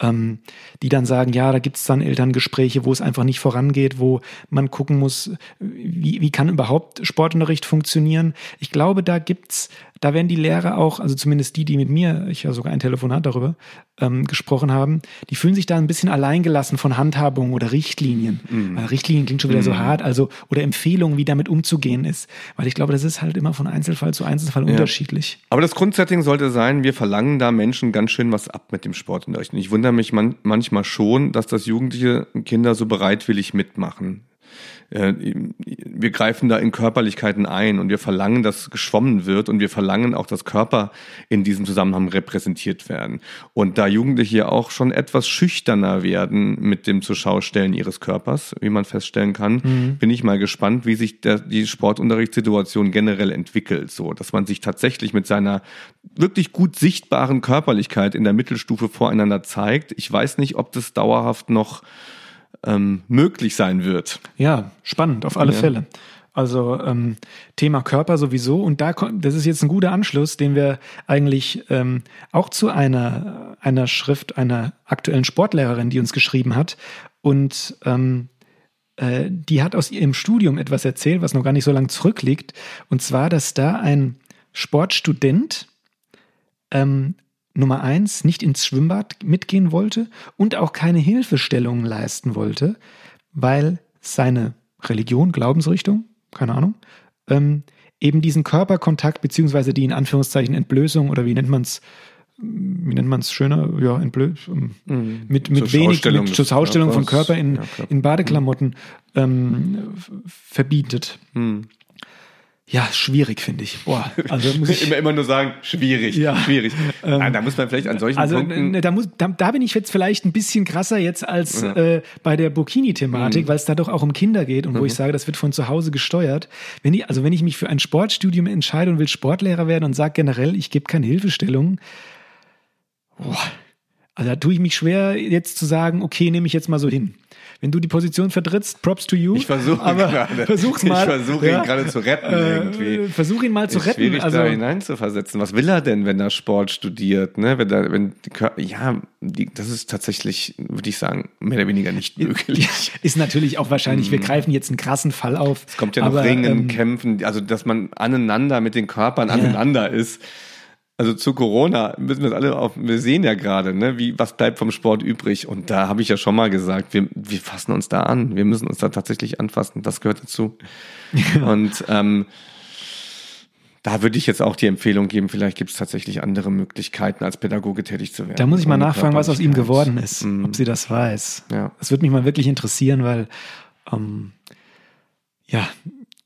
Ähm, die dann sagen, ja, da gibt es dann Elterngespräche, wo es einfach nicht vorangeht, wo man gucken muss, wie, wie kann überhaupt Sportunterricht funktionieren. Ich glaube, da gibt's da werden die Lehrer auch, also zumindest die, die mit mir, ich ja sogar ein Telefonat darüber ähm, gesprochen haben, die fühlen sich da ein bisschen alleingelassen von Handhabungen oder Richtlinien. Mhm. Richtlinien klingt schon wieder mhm. so hart, also oder Empfehlungen, wie damit umzugehen ist. Weil ich glaube, das ist halt immer von Einzelfall zu Einzelfall ja. unterschiedlich. Aber das Grundsetting sollte sein, wir verlangen da Menschen ganz schön was ab mit dem Sportunterricht. Und ich wundere mich man manchmal schon, dass das jugendliche Kinder so bereitwillig mitmachen. Äh, wir greifen da in Körperlichkeiten ein und wir verlangen, dass geschwommen wird und wir verlangen auch, dass Körper in diesem Zusammenhang repräsentiert werden. Und da Jugendliche auch schon etwas schüchterner werden mit dem Zuschaustellen ihres Körpers, wie man feststellen kann, mhm. bin ich mal gespannt, wie sich der, die Sportunterrichtssituation generell entwickelt, so dass man sich tatsächlich mit seiner wirklich gut sichtbaren Körperlichkeit in der Mittelstufe voreinander zeigt. Ich weiß nicht, ob das dauerhaft noch ähm, möglich sein wird. Ja, spannend, auf alle ja. Fälle. Also ähm, Thema Körper sowieso. Und da kommt, das ist jetzt ein guter Anschluss, den wir eigentlich ähm, auch zu einer, einer Schrift einer aktuellen Sportlehrerin, die uns geschrieben hat. Und ähm, äh, die hat aus ihrem Studium etwas erzählt, was noch gar nicht so lange zurückliegt. Und zwar, dass da ein Sportstudent ähm, Nummer eins nicht ins Schwimmbad mitgehen wollte und auch keine Hilfestellungen leisten wollte, weil seine Religion, Glaubensrichtung, keine Ahnung, ähm, eben diesen Körperkontakt beziehungsweise die in Anführungszeichen Entblößung oder wie nennt man es, wie nennt man es schöner, ja, Entblößung, mhm. mit, mit wenig, mit zur Ausstellung von Körper in, ja, in Badeklamotten ähm, verbietet. Mhm. Ja, schwierig finde ich. Boah, also muss ich immer immer nur sagen, schwierig, ja, schwierig. Ähm, ah, da muss man vielleicht an solchen also, Punkten. Da, muss, da, da bin ich jetzt vielleicht ein bisschen krasser jetzt als ja. äh, bei der Burkini-Thematik, mhm. weil es da doch auch um Kinder geht und mhm. wo ich sage, das wird von zu Hause gesteuert. Wenn ich, also wenn ich mich für ein Sportstudium entscheide und will Sportlehrer werden und sage generell, ich gebe keine Hilfestellung, boah, also da tue ich mich schwer, jetzt zu sagen, okay, nehme ich jetzt mal so hin wenn du die Position vertrittst, props to you. Ich versuche gerade. Versuch's mal. Ich versuche ja, ihn gerade zu retten äh, irgendwie. Versuch ihn mal zu ist retten. Schwierig also, da hineinzuversetzen. Was will er denn, wenn er Sport studiert? Ne? Wenn er, wenn die, ja, die, das ist tatsächlich, würde ich sagen, mehr oder weniger nicht möglich. Ist natürlich auch wahrscheinlich. Wir mhm. greifen jetzt einen krassen Fall auf. Es kommt ja noch aber, Ringen, ähm, Kämpfen, also dass man aneinander mit den Körpern aneinander ist also zu Corona müssen wir es alle auf, wir sehen ja gerade, ne, wie, was bleibt vom Sport übrig. Und da habe ich ja schon mal gesagt, wir, wir fassen uns da an. Wir müssen uns da tatsächlich anfassen. Das gehört dazu. Und ähm, da würde ich jetzt auch die Empfehlung geben, vielleicht gibt es tatsächlich andere Möglichkeiten, als Pädagoge tätig zu werden. Da muss ich mal nachfragen, was aus ihm geworden ist, mhm. ob sie das weiß. Ja. Das würde mich mal wirklich interessieren, weil ähm, ja,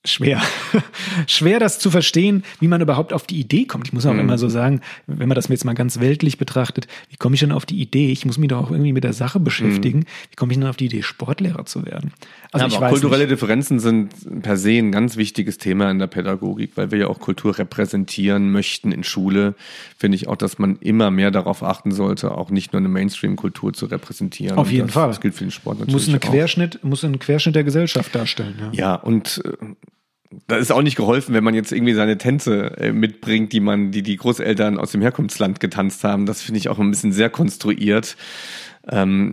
schwer. schwer, das zu verstehen, wie man überhaupt auf die Idee kommt. Ich muss auch mhm. immer so sagen, wenn man das jetzt mal ganz weltlich betrachtet, wie komme ich denn auf die Idee? Ich muss mich doch auch irgendwie mit der Sache beschäftigen. Mhm. Wie komme ich denn auf die Idee, Sportlehrer zu werden? Also ja, aber kulturelle nicht. Differenzen sind per se ein ganz wichtiges Thema in der Pädagogik, weil wir ja auch Kultur repräsentieren möchten in Schule. Finde ich auch, dass man immer mehr darauf achten sollte, auch nicht nur eine Mainstream-Kultur zu repräsentieren. Auf jeden das, Fall. Das gilt für den Sport natürlich. Muss, eine Querschnitt, muss einen Querschnitt der Gesellschaft darstellen. Ja, ja und äh, da ist auch nicht geholfen, wenn man jetzt irgendwie seine Tänze äh, mitbringt, die man, die die Großeltern aus dem Herkunftsland getanzt haben. Das finde ich auch ein bisschen sehr konstruiert. Ähm,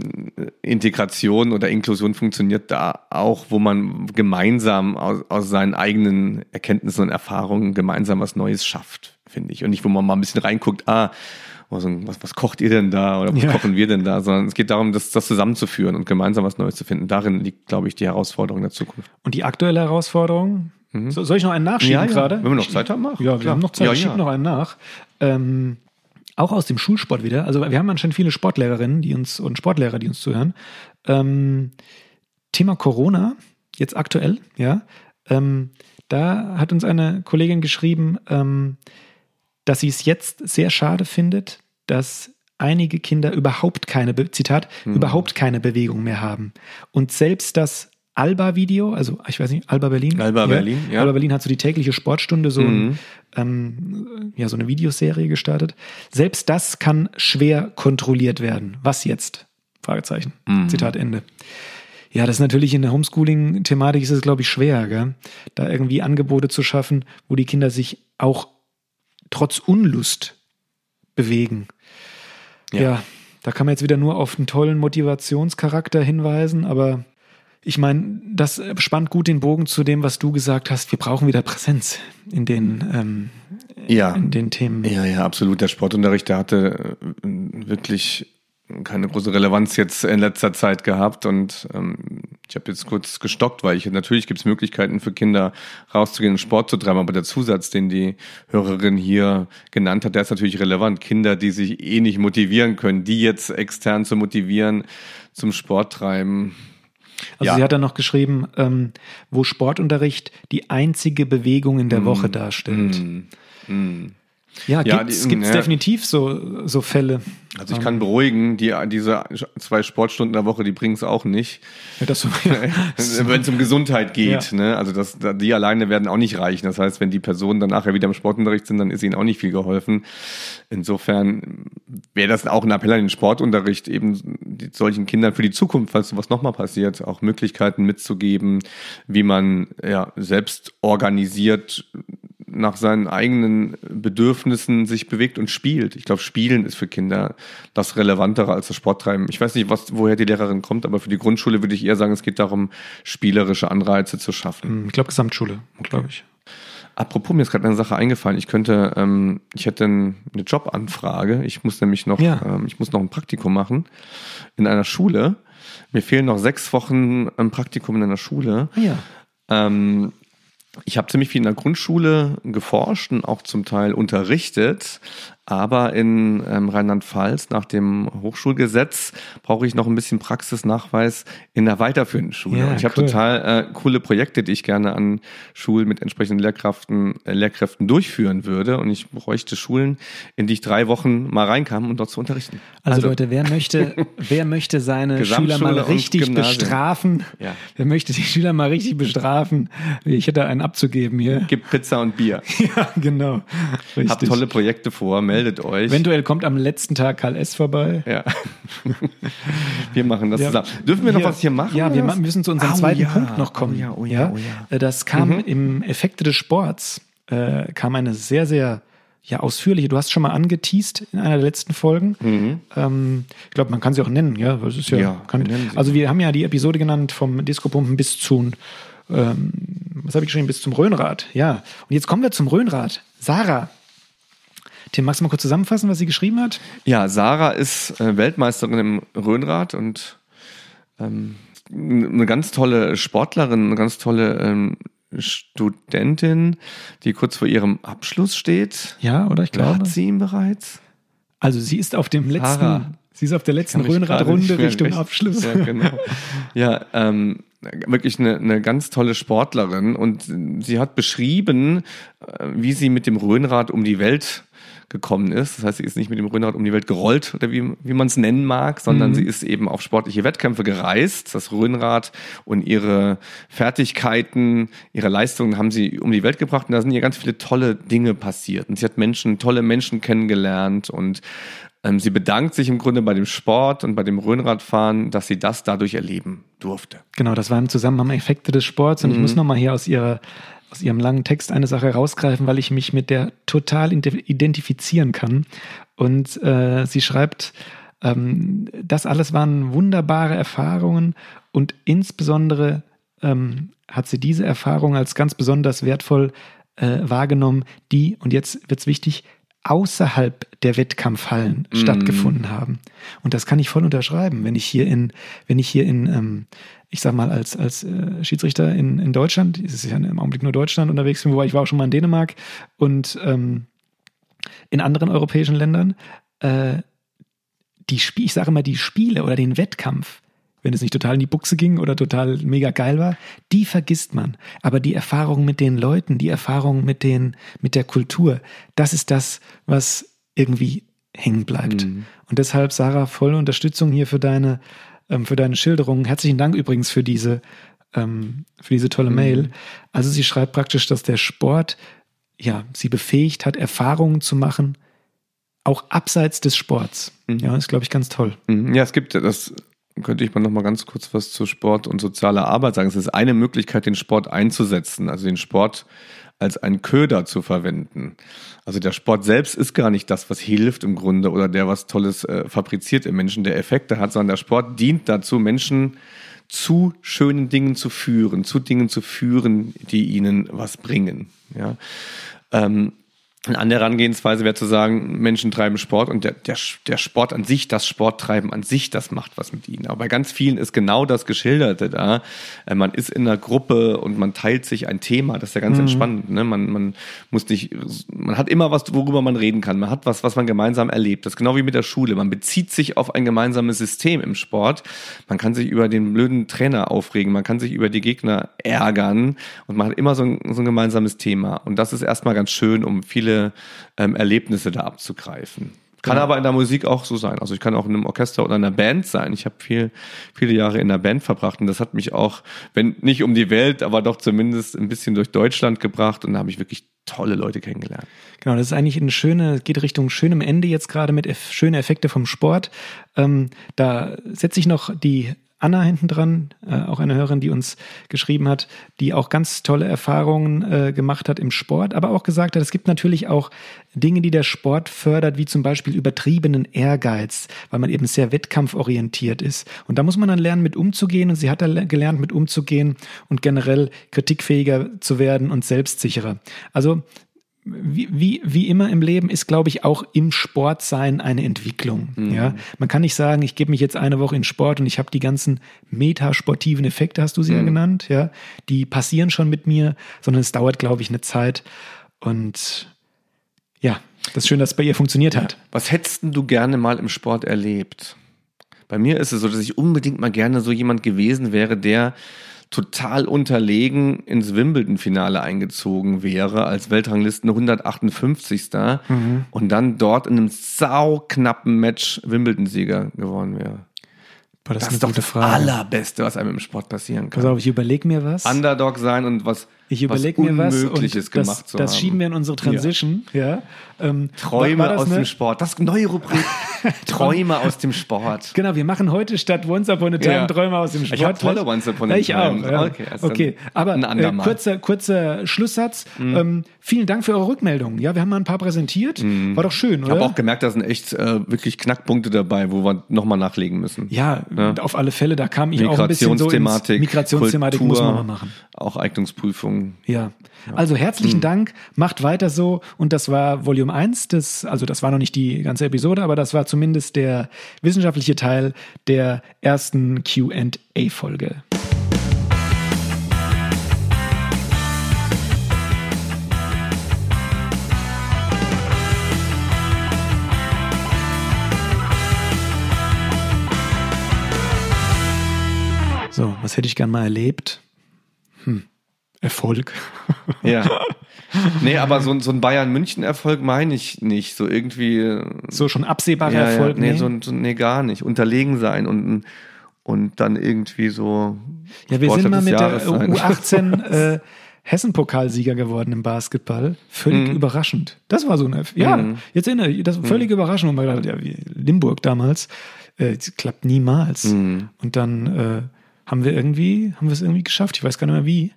Integration oder Inklusion funktioniert da auch, wo man gemeinsam aus, aus seinen eigenen Erkenntnissen und Erfahrungen gemeinsam was Neues schafft, finde ich. Und nicht, wo man mal ein bisschen reinguckt, ah, was, was kocht ihr denn da oder was ja. kochen wir denn da, sondern es geht darum, das, das zusammenzuführen und gemeinsam was Neues zu finden. Darin liegt, glaube ich, die Herausforderung der Zukunft. Und die aktuelle Herausforderung, Mhm. So, soll ich noch einen nachschieben ja, ja. gerade? Wenn wir noch Zeit haben, mach. Ja, wir Klar. haben noch Zeit. Ja, ich schiebe noch einen nach. Ähm, auch aus dem Schulsport wieder. Also wir haben anscheinend viele Sportlehrerinnen, die uns und Sportlehrer, die uns zuhören. Ähm, Thema Corona, jetzt aktuell, ja. Ähm, da hat uns eine Kollegin geschrieben, ähm, dass sie es jetzt sehr schade findet, dass einige Kinder überhaupt keine, Zitat, hm. überhaupt keine Bewegung mehr haben. Und selbst das Alba-Video, also ich weiß nicht, Alba Berlin. Alba ja. Berlin, ja. Alba Berlin hat so die tägliche Sportstunde so, mhm. ähm, ja, so eine Videoserie gestartet. Selbst das kann schwer kontrolliert werden. Was jetzt? Fragezeichen. Mhm. Zitat Ende. Ja, das ist natürlich in der Homeschooling-Thematik ist es, glaube ich, schwer, gell? da irgendwie Angebote zu schaffen, wo die Kinder sich auch trotz Unlust bewegen. ja, ja da kann man jetzt wieder nur auf einen tollen Motivationscharakter hinweisen, aber ich meine, das spannt gut den Bogen zu dem, was du gesagt hast. Wir brauchen wieder Präsenz in den, ähm, ja. in den Themen. Ja, ja, absolut. Der Sportunterricht, der hatte äh, wirklich keine große Relevanz jetzt in letzter Zeit gehabt und ähm, ich habe jetzt kurz gestockt, weil ich natürlich gibt es Möglichkeiten für Kinder rauszugehen und Sport zu treiben, aber der Zusatz, den die Hörerin hier genannt hat, der ist natürlich relevant. Kinder, die sich eh nicht motivieren können, die jetzt extern zu motivieren zum Sport treiben, Also ja. sie hat dann noch geschrieben, ähm, wo Sportunterricht die einzige Bewegung in der mm. Woche darstellt. Mm. Mm. Ja, ja gibt es ja. definitiv so, so Fälle. Also ich kann ähm. beruhigen, die, diese zwei Sportstunden der Woche, die bringen es auch nicht. Ja, wenn es um Gesundheit geht. Ja. Ne? Also das, die alleine werden auch nicht reichen. Das heißt, wenn die Personen dann nachher wieder im Sportunterricht sind, dann ist ihnen auch nicht viel geholfen. Insofern wäre das auch ein Appell an den Sportunterricht, eben solchen Kindern für die Zukunft, falls sowas nochmal passiert, auch Möglichkeiten mitzugeben, wie man ja selbst organisiert nach seinen eigenen Bedürfnissen sich bewegt und spielt. Ich glaube, Spielen ist für Kinder das Relevantere als das Sporttreiben. Ich weiß nicht, was, woher die Lehrerin kommt, aber für die Grundschule würde ich eher sagen, es geht darum, spielerische Anreize zu schaffen. Hm, ich glaube, Gesamtschule, glaube ich. Apropos, mir ist gerade eine Sache eingefallen. Ich könnte, ähm, ich hätte eine Jobanfrage. Ich muss nämlich noch, ja. ähm, ich muss noch ein Praktikum machen in einer Schule. Mir fehlen noch sechs Wochen ein Praktikum in einer Schule. Ah, ja. Ähm, ich habe ziemlich viel in der Grundschule geforscht und auch zum Teil unterrichtet, aber in ähm, Rheinland-Pfalz nach dem Hochschulgesetz brauche ich noch ein bisschen Praxisnachweis in der weiterführenden Schule. Ja, ich habe total äh, coole Projekte, die ich gerne an Schulen mit entsprechenden Lehrkräften, äh, Lehrkräften durchführen würde. Und ich bräuchte Schulen, in die ich drei Wochen mal reinkam, um dort zu unterrichten. Also, also Leute, wer möchte, wer möchte seine Schüler mal richtig bestrafen? Ja. Wer möchte die Schüler mal richtig bestrafen? Ich hätte einen abzugeben hier. Gibt Pizza und Bier. ja, genau. Richtig. Hab tolle Projekte vor. Meld meldet euch. Eventuell kommt am letzten Tag Karl S. vorbei. Ja. wir machen das ja. zusammen. Dürfen wir noch was hier machen? Ja, wir müssen zu unserem oh, zweiten ja. Punkt noch kommen. Oh ja, oh ja, oh ja. Äh, das kam mhm. im Effekte des Sports, äh, kam eine sehr, sehr ja, ausführliche, du hast schon mal angeteased in einer der letzten Folgen. Mhm. Ähm, ich glaube, man kann sie auch nennen, ja. Das ist ja, ja kann, wir also wir haben ja die Episode genannt vom Disco-Pumpen bis zu ähm, was habe ich geschrieben, bis zum Röhnrad, ja. Und jetzt kommen wir zum Röhnrad. Sarah, Tim, magst du mal kurz zusammenfassen, was sie geschrieben hat? Ja, Sarah ist äh, Weltmeisterin im Rhönrad und ähm, eine ganz tolle Sportlerin, eine ganz tolle ähm, Studentin, die kurz vor ihrem Abschluss steht. Ja, oder ich glaube. Hat sie ihn bereits? Also sie ist auf dem letzten, Sarah. sie ist auf der letzten Rhönradrunde Richtung recht. Abschluss. Ja, genau. ja, ähm, wirklich eine, eine ganz tolle Sportlerin und sie hat beschrieben, äh, wie sie mit dem Rhönrad um die Welt gekommen ist. Das heißt, sie ist nicht mit dem Röhnrad um die Welt gerollt oder wie, wie man es nennen mag, sondern mhm. sie ist eben auf sportliche Wettkämpfe gereist. Das Röhnrad und ihre Fertigkeiten, ihre Leistungen haben sie um die Welt gebracht und da sind ihr ganz viele tolle Dinge passiert. Und sie hat Menschen, tolle Menschen kennengelernt und ähm, sie bedankt sich im Grunde bei dem Sport und bei dem Röhnradfahren, dass sie das dadurch erleben durfte. Genau, das war im Zusammenhang Effekte des Sports und mhm. ich muss nochmal hier aus ihrer aus ihrem langen Text eine Sache rausgreifen, weil ich mich mit der total identifizieren kann. Und äh, sie schreibt, ähm, das alles waren wunderbare Erfahrungen und insbesondere ähm, hat sie diese Erfahrung als ganz besonders wertvoll äh, wahrgenommen, die, und jetzt wird es wichtig, außerhalb der Wettkampfhallen mm. stattgefunden haben. Und das kann ich voll unterschreiben, wenn ich hier in, wenn ich hier in ähm, ich sag mal, als, als äh, Schiedsrichter in, in Deutschland, es ist ja im Augenblick nur Deutschland unterwegs, wobei ich war auch schon mal in Dänemark und ähm, in anderen europäischen Ländern, äh, die Spiel, ich sage mal, die Spiele oder den Wettkampf, wenn es nicht total in die Buchse ging oder total mega geil war, die vergisst man. Aber die Erfahrung mit den Leuten, die Erfahrung mit den, mit der Kultur, das ist das, was irgendwie hängen bleibt. Mhm. Und deshalb, Sarah, volle Unterstützung hier für deine ähm, für deine Schilderung. Herzlichen Dank übrigens für diese, ähm, für diese tolle mhm. Mail. Also sie schreibt praktisch, dass der Sport ja sie befähigt hat, Erfahrungen zu machen, auch abseits des Sports. Mhm. Ja, ist glaube ich ganz toll. Mhm. Ja, es gibt das könnte ich mal noch mal ganz kurz was zu Sport und sozialer Arbeit sagen. Es ist eine Möglichkeit, den Sport einzusetzen, also den Sport als ein Köder zu verwenden. Also der Sport selbst ist gar nicht das, was hilft im Grunde oder der was Tolles äh, fabriziert im Menschen, der Effekte hat, sondern der Sport dient dazu, Menschen zu schönen Dingen zu führen, zu Dingen zu führen, die ihnen was bringen. Ja. Ähm, Eine andere Herangehensweise wäre zu sagen, Menschen treiben Sport und der, der, der Sport an sich, das Sporttreiben an sich, das macht was mit ihnen. Aber bei ganz vielen ist genau das Geschilderte da. Äh, man ist in einer Gruppe und man teilt sich ein Thema. Das ist ja ganz mhm. entspannend. Ne? Man, man muss nicht, man hat immer was, worüber man reden kann. Man hat was, was man gemeinsam erlebt. Das ist genau wie mit der Schule. Man bezieht sich auf ein gemeinsames System im Sport. Man kann sich über den blöden Trainer aufregen. Man kann sich über die Gegner ärgern und man hat immer so ein, so ein gemeinsames Thema. Und das ist erstmal ganz schön, um viele ähm, Erlebnisse da abzugreifen. Kann genau. aber in der Musik auch so sein. Also ich kann auch in einem Orchester oder einer Band sein. Ich habe viel, viele Jahre in einer Band verbracht und das hat mich auch, wenn nicht um die Welt, aber doch zumindest ein bisschen durch Deutschland gebracht und da habe ich wirklich tolle Leute kennengelernt. Genau, das ist eigentlich eine schöne, geht Richtung schönem Ende jetzt gerade mit eff, schönen Effekte vom Sport. Ähm, da setze ich noch die Anna hinten dran, äh, auch eine Hörerin, die uns geschrieben hat, die auch ganz tolle Erfahrungen äh, gemacht hat im Sport, aber auch gesagt hat, es gibt natürlich auch Dinge, die der Sport fördert, wie zum Beispiel übertriebenen Ehrgeiz, weil man eben sehr wettkampforientiert ist. Und da muss man dann lernen, mit umzugehen. Und sie hat da gelernt, mit umzugehen und generell kritikfähiger zu werden und selbstsicherer. Also wie, wie, wie immer im Leben ist, glaube ich, auch im Sportsein eine Entwicklung. Mhm. Ja, man kann nicht sagen, ich gebe mich jetzt eine Woche in Sport und ich habe die ganzen metasportiven Effekte, hast du sie mhm. ja genannt, ja, die passieren schon mit mir, sondern es dauert, glaube ich, eine Zeit. Und ja, das ist schön, dass es bei ihr funktioniert ja. hat. Was hättest du gerne mal im Sport erlebt? Bei mir ist es so, dass ich unbedingt mal gerne so jemand gewesen wäre, der total unterlegen ins Wimbledon-Finale eingezogen wäre, als Weltranglisten 158. Mhm. und dann dort in einem sauknappen Match Wimbledon-Sieger geworden wäre. Boah, das, das ist, ist doch das Frage. Allerbeste, was einem im Sport passieren kann. Pass auf, ich überlege mir was. Underdog sein und was ich überlege mir was und das, das schieben wir in unsere Transition. Ja. ja. Ähm, Träume aus eine? dem Sport. Das neue Rubrik. Träume aus dem Sport. Genau, wir machen heute statt Once Upon a Time ja. Träume aus dem Sport. Ich habe tolle Once Upon a Time. Ich auch. Ja. Okay, okay. aber äh, kurzer, kurzer Schlusssatz. Mhm. Ähm, vielen Dank für eure Rückmeldungen. Ja, wir haben mal ein paar präsentiert. Mhm. War doch schön, oder? Ich habe auch gemerkt, da sind echt äh, wirklich Knackpunkte dabei, wo wir nochmal nachlegen müssen. Ja, ja, auf alle Fälle. Da kam ich auch ein bisschen so ins Migrationsthematik Kultur, muss man mal machen. Auch Eignungsprüfungen. Ja. Also herzlichen mhm. Dank, macht weiter so. Und das war Volume 1 des, also das war noch nicht die ganze Episode, aber das war zumindest der wissenschaftliche Teil der ersten QA-Folge. So, was hätte ich gern mal erlebt? Erfolg. Ja. Nee, aber so, so ein Bayern-München-Erfolg meine ich nicht. So irgendwie. So schon absehbarer ja, Erfolg? Ja, nee, nee. So, so, nee, gar nicht. Unterlegen sein und, und dann irgendwie so. Ja, wir sind mal mit Jahres der U18 äh, Hessen-Pokalsieger geworden im Basketball. Völlig mhm. überraschend. Das war so ein, ja, mhm. jetzt erinnere ich, das war völlig mhm. überraschend. Und man gedacht, ja, wie Limburg damals, äh, klappt niemals. Mhm. Und dann äh, haben wir irgendwie, haben wir es irgendwie geschafft. Ich weiß gar nicht mehr wie.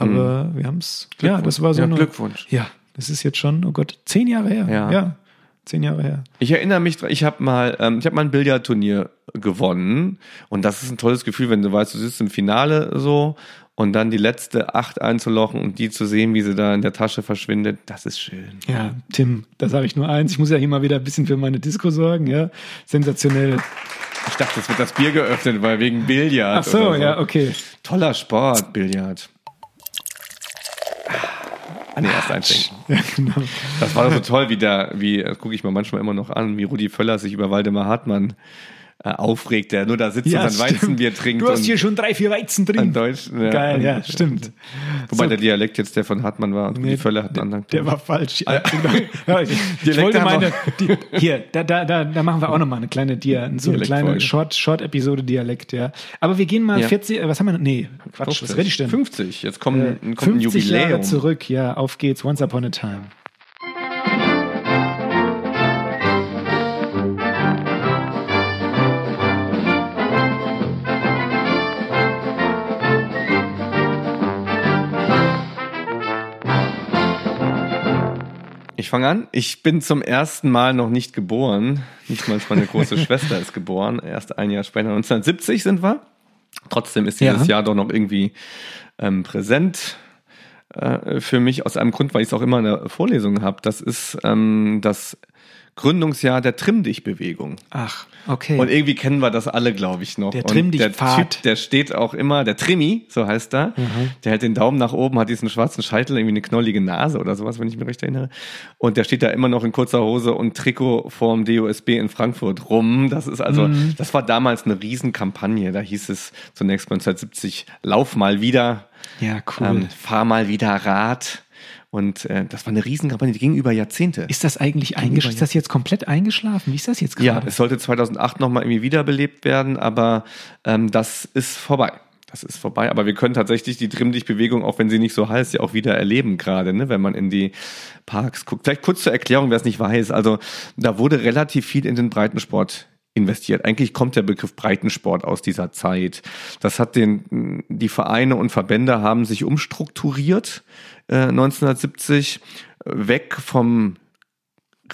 Aber mhm. wir haben es. Ja, das war so ja, eine. Glückwunsch. Ja, das ist jetzt schon, oh Gott, zehn Jahre her. Ja. ja zehn Jahre her. Ich erinnere mich, ich habe mal, ähm, ich habe mal ein Billardturnier gewonnen und das ist ein tolles Gefühl, wenn du weißt, du sitzt im Finale so und dann die letzte acht einzulochen und die zu sehen, wie sie da in der Tasche verschwindet, das ist schön. Ja, Tim, da sage ich nur eins. Ich muss ja hier mal wieder ein bisschen für meine Disco sorgen, ja. Sensationell. Ich dachte, es wird das Bier geöffnet, weil wegen Billard. Ach so, so. ja, okay. Toller Sport, Billard. Ah, nee, erst einschenken. Ja, genau. Das war doch so toll, wie da, wie, das gucke ich mir manchmal immer noch an, wie Rudi Völler sich über Waldemar Hartmann aufregt, der nur da sitzt ja, und sein Weizenbier trinkt. Du hast hier schon drei, vier Weizen drin. Deutsch, ja. Geil, ja, stimmt. Wobei so. der Dialekt jetzt der von Hartmann war und nee, die Völle hat einen anderen. Der war falsch. Ja, ja, ich, wollte meine, die, hier, da, da, da, da machen wir auch nochmal eine kleine Dia, so eine kleine Short, Short-Episode Dialekt, ja. Aber wir gehen mal ja. 40, äh, was haben wir, nee, Quatsch, 50. was rede ich denn? 50, jetzt kommt, äh, kommt 50 ein Jubiläum. Jahre zurück, ja, auf geht's, Once Upon a Time. Fange an. Ich bin zum ersten Mal noch nicht geboren. Nicht mal meine große Schwester ist geboren. Erst ein Jahr später, 1970 sind wir. Trotzdem ist dieses ja. Jahr doch noch irgendwie ähm, präsent. äh, für mich aus einem Grund, weil ich es auch immer in der Vorlesung habe. Das ist ähm, das Gründungsjahr der Trimm-Dich-Bewegung. Ach, okay. Und irgendwie kennen wir das alle, glaube ich, noch. Der Und Trimm-Dich-Pfad. Der Typ, der steht auch immer, der Trimmi, so heißt er, der hält den Daumen nach oben, hat diesen schwarzen Scheitel, irgendwie eine knollige Nase oder sowas, wenn ich mich recht erinnere. Und der steht da immer noch in kurzer Hose und Trikot vorm DOSB in Frankfurt rum. Das ist also, das war damals eine Riesenkampagne. Da hieß es zunächst 1970, lauf mal wieder, ja, cool. ähm, fahr mal wieder Rad. Und äh, das war eine Riesenkampagne, die ging über Jahrzehnte. ist das eigentlich eingeschlafen? Ist das jetzt komplett eingeschlafen? Wie ist das jetzt gerade? Ja, es sollte 2008 nochmal irgendwie wiederbelebt werden, aber ähm, das ist vorbei. Das ist vorbei. Aber wir können tatsächlich die Trimm-Dich-Bewegung, auch wenn sie nicht so heißt, ja auch wieder erleben gerade, ne? wenn man in die Parks guckt. Vielleicht kurz zur Erklärung, wer es nicht weiß. Also da wurde relativ viel in den Breitensport investiert. Eigentlich kommt der Begriff Breitensport aus dieser Zeit. Das hat den, die Vereine und Verbände haben sich umstrukturiert äh, 1970 weg vom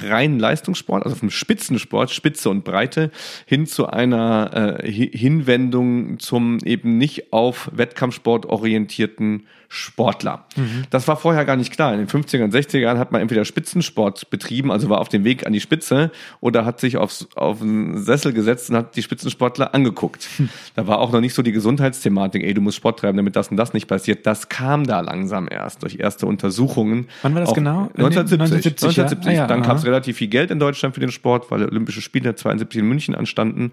reinen Leistungssport, also vom Spitzensport, Spitze und Breite, hin zu einer äh, Hi- Hinwendung zum eben nicht auf Wettkampfsport orientierten Sportler. Das war vorher gar nicht klar. In den 50er und 60er Jahren hat man entweder Spitzensport betrieben, also war auf dem Weg an die Spitze, oder hat sich aufs, auf einen Sessel gesetzt und hat die Spitzensportler angeguckt. Da war auch noch nicht so die Gesundheitsthematik, ey, du musst Sport treiben, damit das und das nicht passiert. Das kam da langsam erst durch erste Untersuchungen. Wann war das Auch genau? 1970. 1970, ja. 1970. Ah, ja, Dann kam es relativ viel Geld in Deutschland für den Sport, weil Olympische Spiele 72 in München anstanden.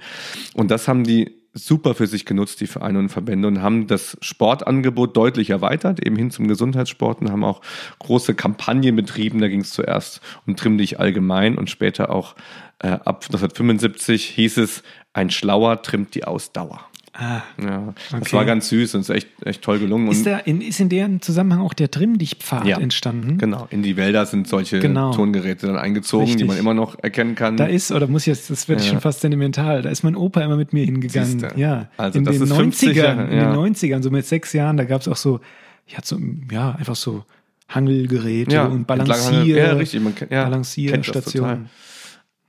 Und das haben die super für sich genutzt, die Vereine und Verbände, und haben das Sportangebot deutlich erweitert, eben hin zum Gesundheitssport und haben auch große Kampagnen betrieben. Da ging es zuerst um Trimm dich allgemein und später auch äh, ab 1975 hieß es, ein Schlauer trimmt die Ausdauer. Ah. Ja, das Okay. war ganz süß und ist echt, echt toll gelungen. Ist, da in, ist in dem Zusammenhang auch der Trimm-Dich-Pfad Ja. entstanden? Genau, in die Wälder sind solche Genau. Tongeräte dann eingezogen, die Richtig. man immer noch erkennen kann. Da ist, oder muss jetzt, das wird Ja. schon fast sentimental, da ist mein Opa immer mit mir hingegangen. Siehste. Ja, Also in das den ist 50 90ern, Jahre, in ja. den 90ern, so mit sechs Jahren, da gab es auch so, ja, so, ja, einfach so Hangelgeräte ja, und Balancier, ja, richtig, man kennt, ja, Balancierstationen.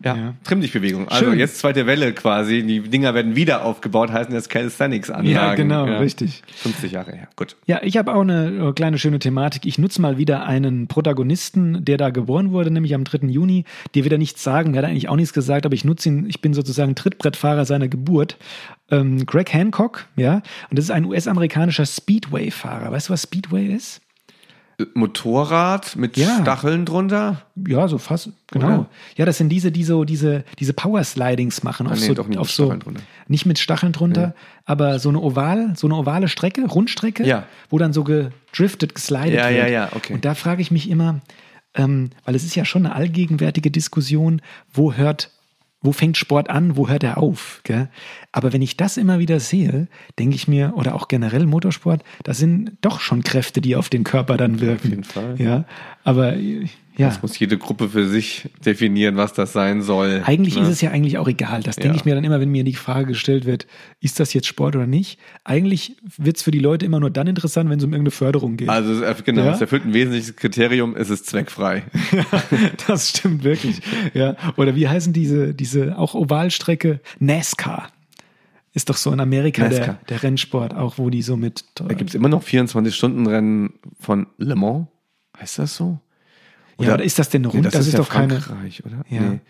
Ja, Ja. Trimm dich Bewegung. Also Schön. jetzt zweite Welle quasi. Die Dinger werden wieder aufgebaut, heißen jetzt Calisthenics Anlagen. Ja, genau, richtig. 50 Jahre her. Gut. Ja, ich habe auch eine äh, kleine schöne Thematik. Ich nutze mal wieder einen Protagonisten, der da geboren wurde, nämlich am 3. Juni. Dir wieder nichts sagen, der hat eigentlich auch nichts gesagt, aber ich nutze ihn, ich bin sozusagen Trittbrettfahrer seiner Geburt. Ähm, Greg Hancock, ja, und das ist ein US-amerikanischer Speedway-Fahrer. Weißt du, was Speedway ist? Motorrad mit Ja. Stacheln drunter. Ja, so fast, genau. Oder? Ja, das sind diese, die so diese, diese Power-Slidings machen. Auf Ah, nee, so, doch nicht auf mit so, Stacheln drunter. Nicht mit Stacheln drunter, aber so eine oval, so eine ovale Strecke, Rundstrecke, Ja. wo dann so gedriftet, geslidet Ja, wird. ja, ja, okay. Und da frage ich mich immer, ähm, weil es ist ja schon eine allgegenwärtige Diskussion, wo hört wo fängt Sport an, wo hört er auf? Gell? Aber wenn ich das immer wieder sehe, denke ich mir, oder auch generell Motorsport, das sind doch schon Kräfte, die auf den Körper dann wirken. Auf jeden Fall. Ja, aber äh, ja. Das muss jede Gruppe für sich definieren, was das sein soll. Eigentlich ne? ist es ja eigentlich auch egal. Das denke Ja. ich mir dann immer, wenn mir die Frage gestellt wird, ist das jetzt Sport oder nicht? Eigentlich wird es für die Leute immer nur dann interessant, wenn es um irgendeine Förderung geht. Also es erf- genau, Ja? es erfüllt ein wesentliches Kriterium, es ist zweckfrei. das stimmt wirklich. Ja. Oder wie heißen diese, diese auch Ovalstrecke? NASCAR. Ist doch so in Amerika der, NASCAR. der Rennsport, auch wo die so mit. Da gibt es immer noch 24-Stunden-Rennen von Le Mans. Heißt das so? ja, oder ist das denn Nee, rund? das, das, ist, ist, ja doch keine. Frankreich, oder? Ja. Nee.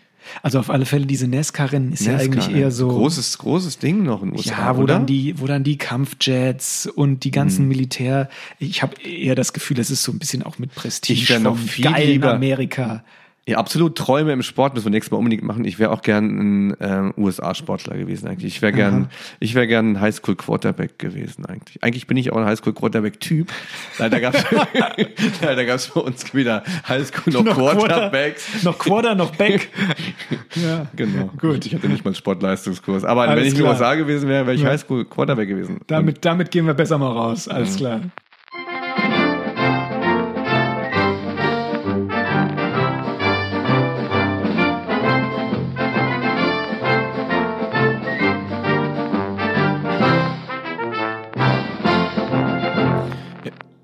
Also auf alle Fälle, diese NASCAR-Rennen ist ja NASCAR, eigentlich eher so. Großes, großes Ding noch in USA, Ja, wo oder? dann die, wo dann die Kampfjets und die ganzen Militär. Ich habe eher das Gefühl, das ist so ein bisschen auch mit Prestige Ich noch viel lieber- Amerika. Ja, absolut. Träume im Sport müssen wir nächstes Mal unbedingt machen. Ich wäre auch gern ein ähm, USA-Sportler gewesen eigentlich. Ich wäre gern, ich wäre gern ein Highschool-Quarterback gewesen eigentlich. Eigentlich bin ich auch ein Highschool-Quarterback-Typ. Leider gab's leider gab's bei uns weder Highschool noch, Quarterbacks. noch Quarter, noch Back. ja. Genau. Gut. Ich hatte nicht mal einen Sportleistungskurs. Aber Alles wenn ich in den. USA gewesen wäre, wäre ich Ja. Highschool-Quarterback gewesen. Damit, damit gehen wir besser mal raus. Alles klar.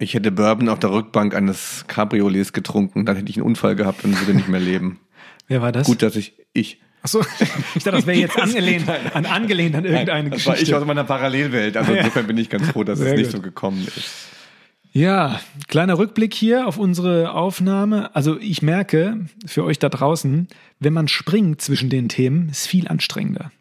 Ich hätte Bourbon auf der Rückbank eines Cabriolets getrunken, dann hätte ich einen Unfall gehabt und würde nicht mehr leben. Wer war das? Gut, dass ich, ich. Achso, ich dachte, das wäre jetzt angelehnt an, angelehnt an irgendeine das war ich Geschichte. aus meiner Parallelwelt. Also insofern bin ich ganz froh, dass Sehr es nicht gut. so gekommen ist. Ja, kleiner Rückblick hier auf unsere Aufnahme. Also ich merke für euch da draußen, wenn man springt zwischen den Themen, ist viel anstrengender.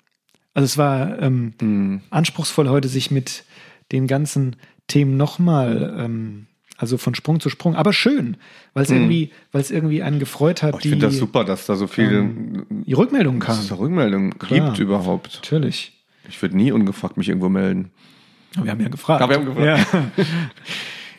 Also es war ähm, mhm. anspruchsvoll heute, sich mit den ganzen Themen nochmal, ähm, also von Sprung zu Sprung, aber schön, weil es mhm. irgendwie, weil es irgendwie einen gefreut hat. Oh, ich finde das super, dass da so viele ähm, Rückmeldungen kamen. Dass es da Rückmeldungen gibt überhaupt. Natürlich. Ich würde nie ungefragt mich irgendwo melden. Aber wir haben ja gefragt. Aber wir haben gefragt. Ja.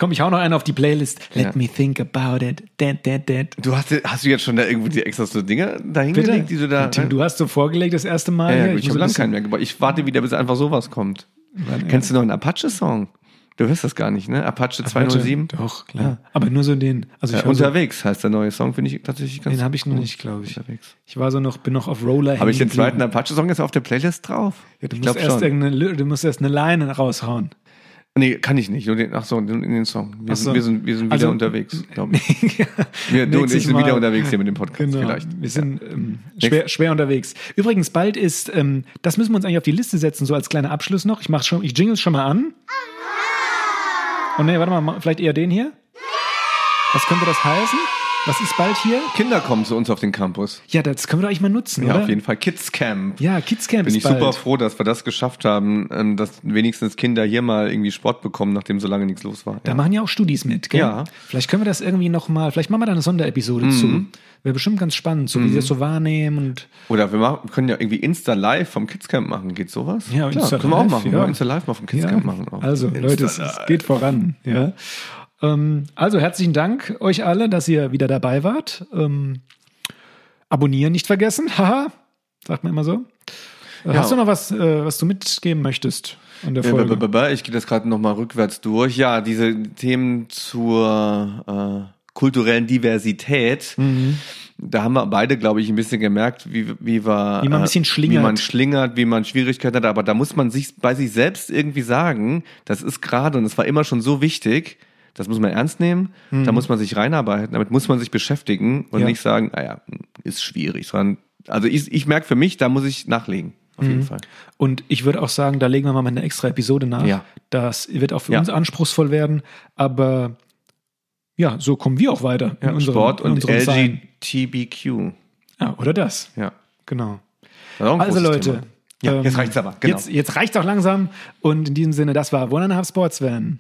Komm, ich hau noch einen auf die Playlist. Let ja. me think about it. Dad, dad, dad. Du hast, hast du jetzt schon da irgendwo die extra so Dinge dahingelegt, die du da. Tim, du hast so vorgelegt das erste Mal. Ja, ja ich, ich habe lange keinen mehr gebaut. Ich warte wieder, bis einfach sowas kommt. Wann, Kennst du noch einen Apache-Song? Du wirst das gar nicht, ne? Apache 207? Doch, klar. Ja. Aber nur so den. Also ich ja, unterwegs so, heißt der neue Song, finde ich tatsächlich ganz Den habe ich noch nicht, glaube ich. Unterwegs. Ich war so noch, bin noch auf Roller. Habe ich den zweiten Apache-Song jetzt auf der Playlist drauf? Ja, du, ich musst erst du musst erst eine Line raushauen. Nee, kann ich nicht. Ach so, in den Song. Wir, so. sind, wir, sind, wir sind wieder also, unterwegs, glaube ich. wir, du und ich sind Mal. wieder unterwegs hier mit dem Podcast genau. vielleicht. Wir sind ähm, schwer, schwer unterwegs. Übrigens, bald ist, ähm, das müssen wir uns eigentlich auf die Liste setzen, so als kleiner Abschluss noch. Ich mach schon, ich jingle schon mal an. Oh nee, warte mal, vielleicht eher den hier. Was könnte das heißen? Was ist bald hier? Kinder kommen zu uns auf den Campus. Ja, das können wir doch eigentlich mal nutzen, ja, oder? auf jeden Fall. Kids Camp. Ja, Kids Camp Bin ich bald. super froh, dass wir das geschafft haben, ähm, dass wenigstens Kinder hier mal irgendwie Sport bekommen, nachdem so lange nichts los war. Da machen ja auch Studis mit, gell? Ja. Vielleicht können wir das irgendwie nochmal, vielleicht machen wir da eine Sonderepisode mhm. zu. Wäre bestimmt ganz spannend, so mhm. wie sie das so wahrnehmen und. Oder wir machen, können ja irgendwie Insta Live vom Kids Camp machen. Geht sowas? Ja, Klar, Insta können wir auch machen. Ja. Insta Live mal vom Kids. Camp machen. Auch. Also, Insta Leute, es, es geht voran. Ja. Ähm, also herzlichen Dank euch alle, dass ihr wieder dabei wart. Ähm, abonnieren nicht vergessen. Haha, sagt man immer so. Äh, ja. Hast du noch was, äh, was du mitgeben möchtest an der Folge? Ich gehe das gerade nochmal rückwärts durch. Ja, diese Themen zur äh, kulturellen Diversität. Mhm. Da haben wir beide, glaube ich, ein bisschen gemerkt, wie, wie wir, wie man ein bisschen schlingert. wie man schlingert, wie man Schwierigkeiten hat. Aber da muss man sich bei sich selbst irgendwie sagen, das ist gerade und es war immer schon so wichtig, das muss man ernst nehmen, mhm. da muss man sich reinarbeiten, damit muss man sich beschäftigen und ja. nicht sagen, naja, ist schwierig, sondern, also ich, ich merke für mich, da muss ich nachlegen. Auf jeden mhm. Fall. Und ich würde auch sagen, da legen wir mal eine extra Episode nach. Ja. Das wird auch für ja. uns anspruchsvoll werden, aber ja, so kommen wir auch weiter. Ja, unserem, Sport und LGBTQ. Ja, oder das. Ja. Genau. Also Leute. Ja, jetzt ähm, reicht's aber. Genau. Jetzt, jetzt reicht's auch langsam. Und in diesem Sinne, das war One and a Half Sportsman.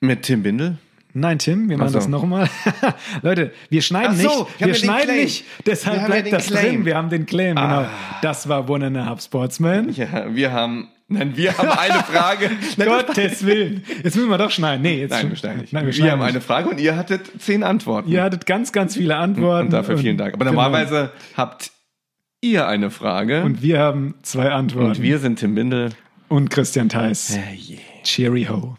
Mit Tim Bindel? Nein, Tim, wir machen so. das nochmal. Leute, wir schneiden so, nicht. Wir schneiden nicht. Deshalb bleibt das Claim. drin. Wir haben den Claim, genau. ah. genau. Das war One and a Half Sportsman. Ja, wir haben. Nein, wir haben eine Frage. Gottes Willen. Jetzt müssen wir doch schneiden. Nee, jetzt Nein, wir schneiden nicht. Nein, wir, wir haben nicht. eine Frage und ihr hattet zehn Antworten. Ihr hattet ganz, ganz viele Antworten. Und dafür vielen Dank. Aber genau. normalerweise habt ihr eine Frage. Und wir haben zwei Antworten. Und wir sind Tim Bindel. Und Christian Theis. Yeah, yeah. Cheery ho.